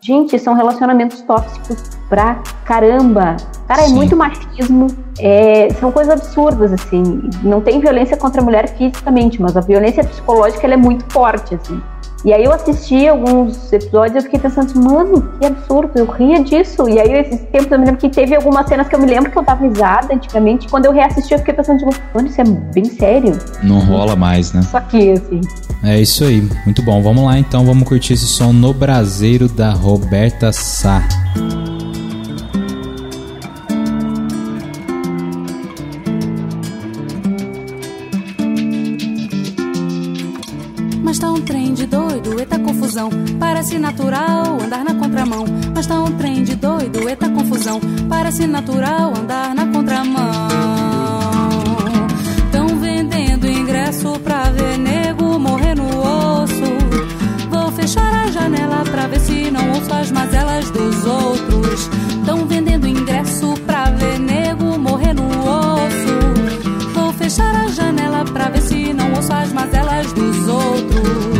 Gente, são relacionamentos tóxicos pra caramba. Cara, é Sim. muito machismo, é, são coisas absurdas, assim. Não tem violência contra a mulher fisicamente, mas a violência psicológica é muito forte, assim. E aí eu assisti alguns episódios e eu fiquei pensando, assim, mano, que absurdo, eu ria disso. E aí esses tempos eu me lembro que teve algumas cenas que eu me lembro que eu tava risada antigamente. Quando eu reassisti, eu fiquei pensando, tipo, mano, isso é bem sério. Não rola mais, né? Só que, assim. É isso aí. Muito bom. Vamos lá então, vamos curtir esse som no braseiro da Roberta Sá. Um trem de doido, eita confusão. Parece natural andar na contramão. Mas tá um trem de doido, eita confusão. Parece natural andar na contramão. Tão vendendo ingresso pra ver nego morrer no osso. Vou fechar a janela pra ver se não ouço as mazelas dos outros. Tão vendendo ingresso pra ver nego morrer no osso. Vou fechar a janela pra ver se não ouço as mazelas dos outros.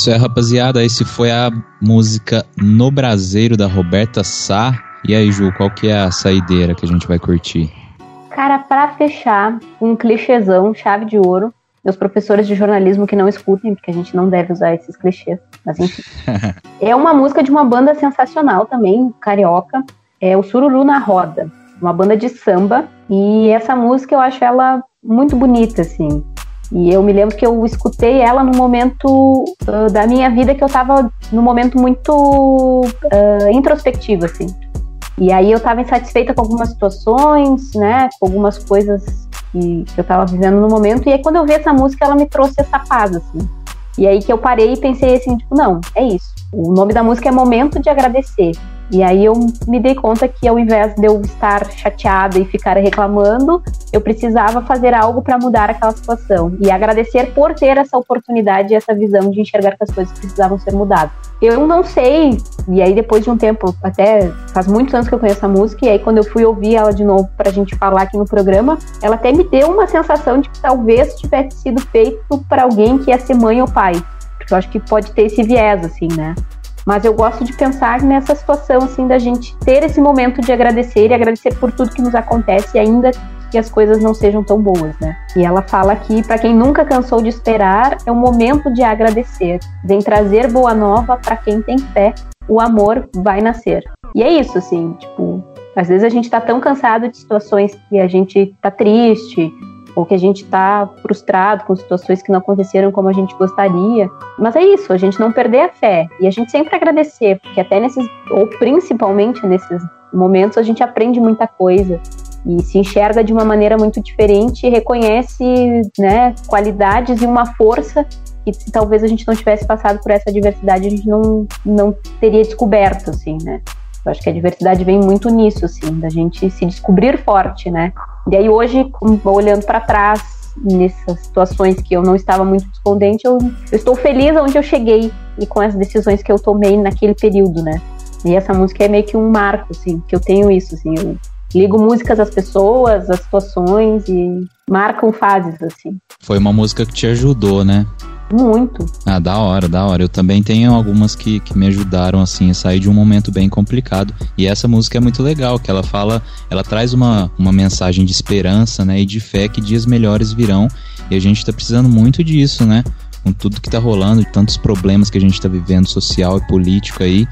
Isso aí, rapaziada. Esse foi a música No Braseiro da Roberta Sá. E aí, Ju, qual que é a saideira que a gente vai curtir? Cara, pra fechar, um clichêzão, chave de ouro. Meus professores de jornalismo que não escutem, porque a gente não deve usar esses clichês, mas enfim. é uma música de uma banda sensacional também, carioca. É o Sururu na Roda, uma banda de samba. E essa música eu acho ela muito bonita, assim. E eu me lembro que eu escutei ela no momento uh, da minha vida que eu tava num momento muito uh, introspectivo, assim. E aí eu tava insatisfeita com algumas situações, né? Com algumas coisas que, que eu tava vivendo no momento. E aí quando eu vi essa música, ela me trouxe essa paz, assim. E aí que eu parei e pensei assim, tipo, não, é isso. O nome da música é Momento de Agradecer. E aí eu me dei conta que ao invés de eu estar chateada e ficar reclamando, eu precisava fazer algo para mudar aquela situação e agradecer por ter essa oportunidade e essa visão de enxergar que as coisas precisavam ser mudadas. Eu não sei, e aí depois de um tempo, até faz muitos anos que eu conheço a música, e aí quando eu fui ouvir ela de novo pra gente falar aqui no programa, ela até me deu uma sensação de que talvez tivesse sido feito para alguém que ia ser mãe ou pai. Porque eu acho que pode ter esse viés, assim, né? Mas eu gosto de pensar nessa situação, assim, da gente ter esse momento de agradecer e agradecer por tudo que nos acontece, ainda que as coisas não sejam tão boas, né? E ela fala aqui, para quem nunca cansou de esperar, é o momento de agradecer. Vem trazer boa nova para quem tem fé, o amor vai nascer. E é isso, assim, tipo, às vezes a gente tá tão cansado de situações que a gente tá triste, ou que a gente está frustrado com situações que não aconteceram como a gente gostaria. Mas é isso, a gente não perder a fé e a gente sempre agradecer, porque até nesses, ou principalmente nesses momentos, a gente aprende muita coisa e se enxerga de uma maneira muito diferente e reconhece né, qualidades e uma força que se talvez a gente não tivesse passado por essa diversidade, a gente não, não teria descoberto, assim, né? Acho que a diversidade vem muito nisso, assim, da gente se descobrir forte, né? E aí hoje, olhando para trás, nessas situações que eu não estava muito descontente, eu, eu, estou feliz onde eu cheguei e com as decisões que eu tomei naquele período, né? E essa música é meio que um marco, assim, que eu tenho isso, assim, eu ligo músicas às pessoas, às situações e marcam fases, assim. Foi uma música que te ajudou, né? Muito. Ah, da hora, da hora. Eu também tenho algumas que, que me ajudaram, assim, a sair de um momento bem complicado. E essa música é muito legal, que ela fala, ela traz uma, uma mensagem de esperança, né, e de fé que dias melhores virão. E a gente tá precisando muito disso, né? Com tudo que tá rolando, tantos problemas que a gente tá vivendo, social e político aí,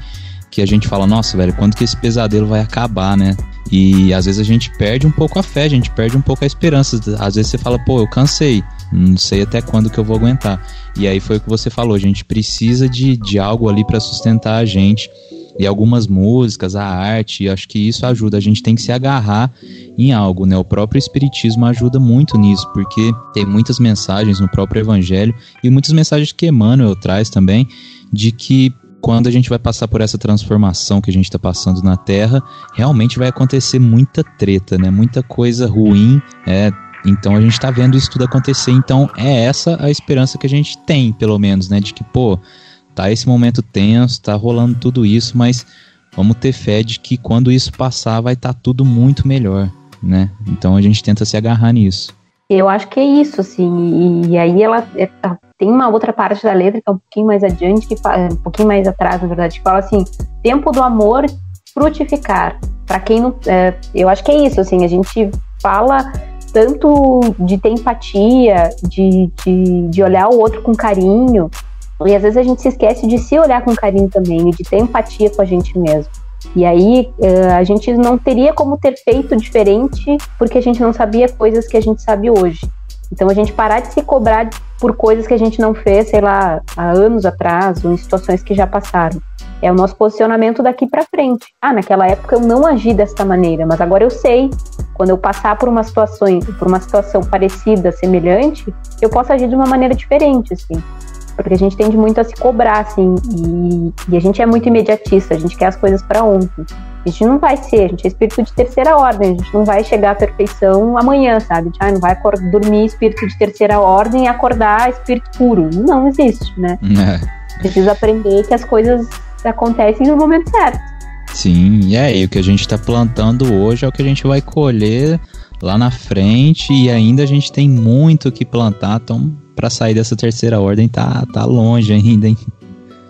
que a gente fala, nossa, velho, quando que esse pesadelo vai acabar, né? E às vezes a gente perde um pouco a fé, a gente perde um pouco a esperança. Às vezes você fala, pô, eu cansei não sei até quando que eu vou aguentar. E aí foi o que você falou, a gente precisa de, de algo ali para sustentar a gente. E algumas músicas, a arte, acho que isso ajuda. A gente tem que se agarrar em algo, né? O próprio Espiritismo ajuda muito nisso, porque tem muitas mensagens no próprio Evangelho e muitas mensagens que Emmanuel traz também, de que quando a gente vai passar por essa transformação que a gente está passando na Terra, realmente vai acontecer muita treta, né? Muita coisa ruim, é, então a gente está vendo isso tudo acontecer. Então é essa a esperança que a gente tem, pelo menos, né? De que, pô, tá esse momento tenso, tá rolando tudo isso, mas vamos ter fé de que quando isso passar vai estar tá tudo muito melhor, né? Então a gente tenta se agarrar nisso. Eu acho que é isso, assim. E, aí ela é, tá, tem uma outra parte da letra que é um pouquinho mais adiante, que um pouquinho mais atrás, na verdade, que fala assim: tempo do amor frutificar. Para quem não, é, eu acho que é isso, assim. A gente fala tanto de ter empatia, de, de, de olhar o outro com carinho. E às vezes a gente se esquece de se olhar com carinho também e de ter empatia com a gente mesmo. E aí uh, a gente não teria como ter feito diferente porque a gente não sabia coisas que a gente sabe hoje. Então a gente parar de se cobrar por coisas que a gente não fez, sei lá, há anos atrás ou em situações que já passaram. É o nosso posicionamento daqui para frente. Ah, naquela época eu não agi desta maneira, mas agora eu sei. Quando eu passar por uma situação, por uma situação parecida, semelhante, eu posso agir de uma maneira diferente, assim. Porque a gente tende muito a se cobrar, assim, e, e a gente é muito imediatista, a gente quer as coisas para ontem. A gente não vai ser, a gente é espírito de terceira ordem, a gente não vai chegar à perfeição amanhã, sabe? Gente ah, não vai dormir espírito de terceira ordem e acordar espírito puro. Não existe, né? É. Precisa aprender que as coisas acontecem no momento certo. Sim, e aí, o que a gente está plantando hoje é o que a gente vai colher lá na frente e ainda a gente tem muito que plantar, então para sair dessa terceira ordem tá, tá longe ainda, hein?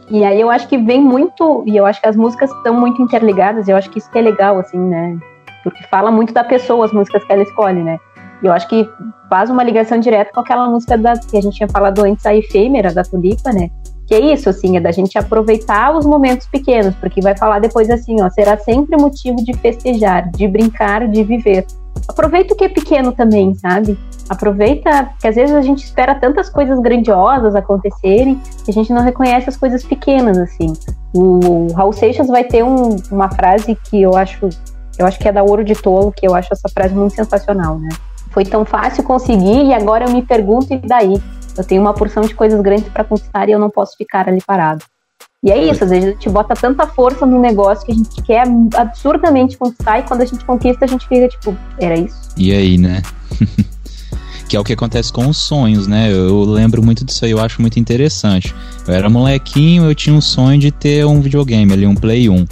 E aí eu acho que vem muito, e eu acho que as músicas estão muito interligadas, e eu acho que isso que é legal, assim, né? Porque fala muito da pessoa, as músicas que ela escolhe, né? E eu acho que faz uma ligação direta com aquela música da, que a gente tinha falado antes, a efêmera, da Tulipa, né? Que é isso, assim, é da gente aproveitar os momentos pequenos, porque vai falar depois assim, ó, será sempre motivo de festejar, de brincar, de viver. Aproveita o que é pequeno também, sabe? Aproveita que às vezes a gente espera tantas coisas grandiosas acontecerem que a gente não reconhece as coisas pequenas, assim. O Raul Seixas vai ter um, uma frase que eu acho, eu acho que é da Ouro de Tolo, que eu acho essa frase muito sensacional, né? Foi tão fácil conseguir e agora eu me pergunto e daí? Eu tenho uma porção de coisas grandes para conquistar e eu não posso ficar ali parado. E é isso, às vezes a gente bota tanta força no negócio que a gente quer absurdamente conquistar e quando a gente conquista a gente fica tipo, era isso? E aí, né? que é o que acontece com os sonhos, né? Eu lembro muito disso aí, eu acho muito interessante. Eu era molequinho, eu tinha um sonho de ter um videogame ali, um Play 1.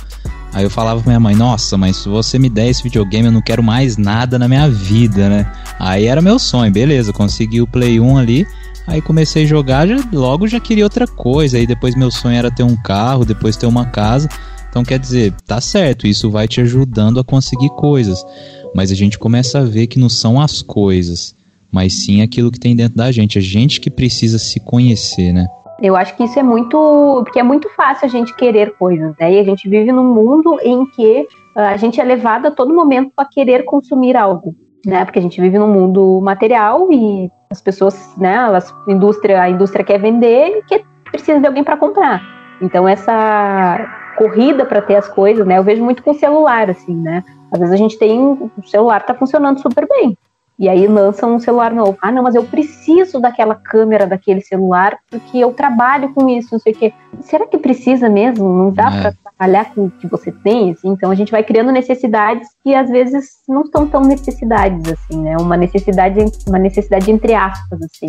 Aí eu falava pra minha mãe, nossa, mas se você me der esse videogame, eu não quero mais nada na minha vida, né? Aí era meu sonho, beleza, consegui o Play 1 ali. Aí comecei a jogar, já, logo já queria outra coisa. Aí depois meu sonho era ter um carro, depois ter uma casa. Então quer dizer, tá certo, isso vai te ajudando a conseguir coisas. Mas a gente começa a ver que não são as coisas, mas sim aquilo que tem dentro da gente, a gente que precisa se conhecer, né? Eu acho que isso é muito. Porque é muito fácil a gente querer coisas, né? E a gente vive num mundo em que ah, a gente é levado a todo momento a querer consumir algo, né? Porque a gente vive num mundo material e as pessoas, né? Elas, indústria, a indústria quer vender e precisa de alguém para comprar. Então essa corrida para ter as coisas, né? Eu vejo muito com celular, assim, né? Às vezes a gente tem. O celular tá funcionando super bem. E aí lançam um celular novo. Ah, não, mas eu preciso daquela câmera daquele celular porque eu trabalho com isso, não sei o quê. Será que precisa mesmo? Não dá é. para trabalhar com o que você tem? Assim? Então a gente vai criando necessidades que às vezes não são tão necessidades assim, né? Uma necessidade, uma necessidade entre aspas, assim.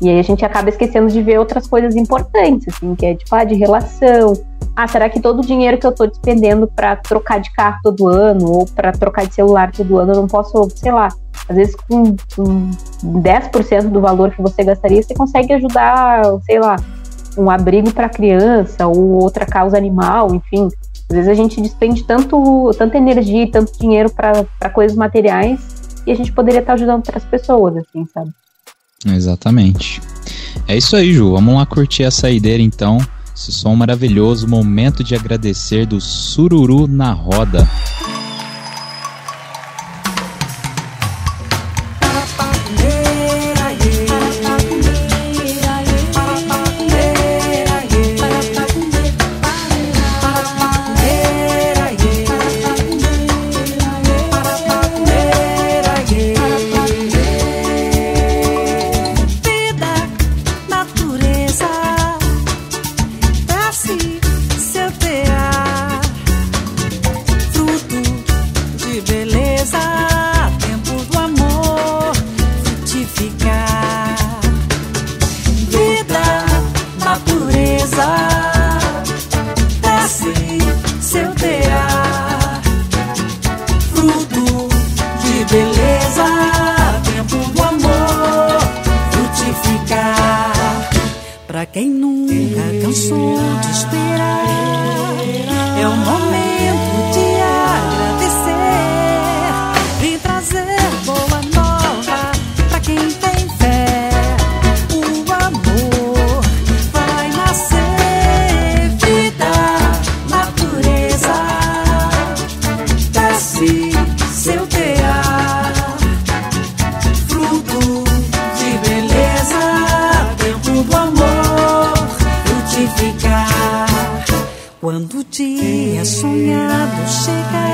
E aí a gente acaba esquecendo de ver outras coisas importantes, assim, que é tipo, ah, de relação. Ah, será que todo o dinheiro que eu estou despendendo para trocar de carro todo ano ou para trocar de celular todo ano eu não posso, sei lá, às vezes com, com 10% do valor que você gastaria, você consegue ajudar, sei lá, um abrigo para criança ou outra causa animal, enfim. Às vezes a gente despende tanto, tanta energia e tanto dinheiro para coisas materiais e a gente poderia estar ajudando outras pessoas, assim, sabe? Exatamente. É isso aí, Ju. Vamos lá curtir a saideira então. Esse som maravilhoso, momento de agradecer do Sururu na roda. para quem nunca cansou de esperar. É o momento minha bochecha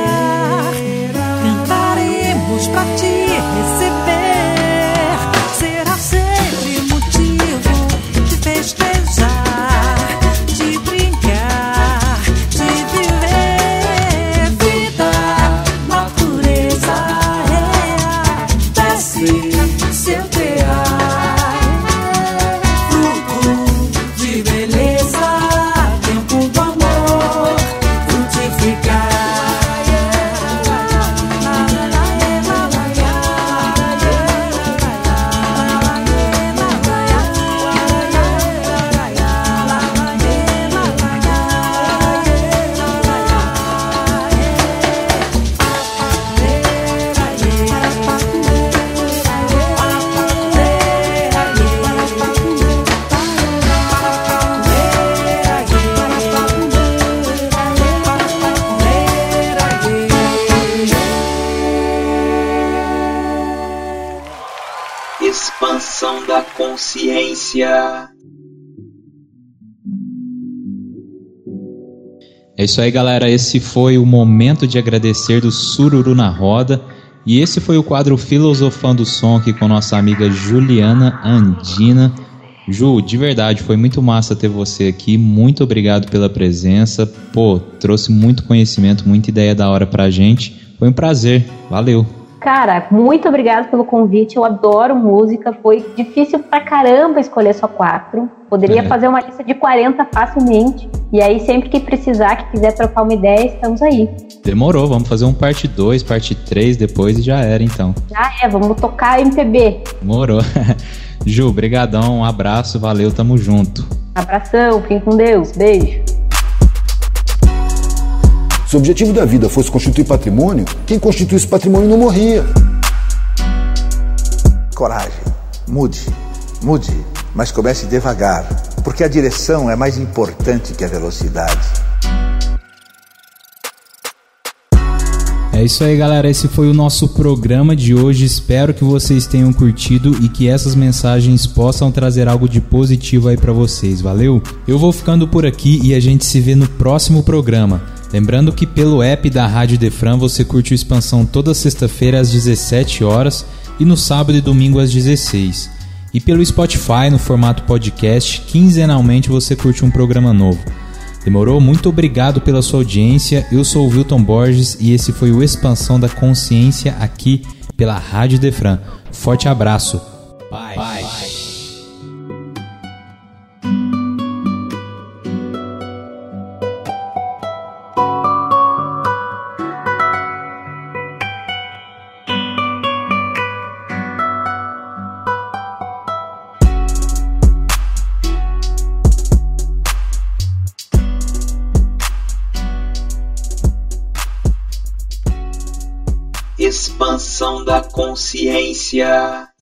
isso aí, galera. Esse foi o momento de agradecer do Sururu na Roda. E esse foi o quadro Filosofando o Som aqui com nossa amiga Juliana Andina. Ju, de verdade, foi muito massa ter você aqui. Muito obrigado pela presença. Pô, trouxe muito conhecimento, muita ideia da hora pra gente. Foi um prazer. Valeu. Cara, muito obrigado pelo convite. Eu adoro música. Foi difícil pra caramba escolher só quatro. Poderia É. fazer uma lista de 40 facilmente. E aí, sempre que precisar, que quiser trocar uma ideia, estamos aí. Demorou, vamos fazer um parte 2, parte 3 depois e já era então. Já é, vamos tocar MPB. Demorou. Ju, brigadão, um abraço, valeu, tamo junto. Abração, fiquem com Deus. Beijo. Se o objetivo da vida fosse constituir patrimônio, quem constituísse patrimônio não morria. Coragem. Mude. Mude. Mas comece devagar. Porque a direção é mais importante que a velocidade. É isso aí, galera. Esse foi o nosso programa de hoje. Espero que vocês tenham curtido e que essas mensagens possam trazer algo de positivo aí pra vocês. Valeu? Eu vou ficando por aqui e a gente se vê no próximo programa. Lembrando que pelo app da Rádio Defran você curte o Expansão toda sexta-feira às 17 horas e no sábado e domingo às 16. E pelo Spotify no formato podcast, quinzenalmente você curte um programa novo. Demorou? Muito obrigado pela sua audiência. Eu sou o Wilton Borges e esse foi o Expansão da Consciência aqui pela Rádio Defran. Forte abraço. Paz. Expansão da consciência.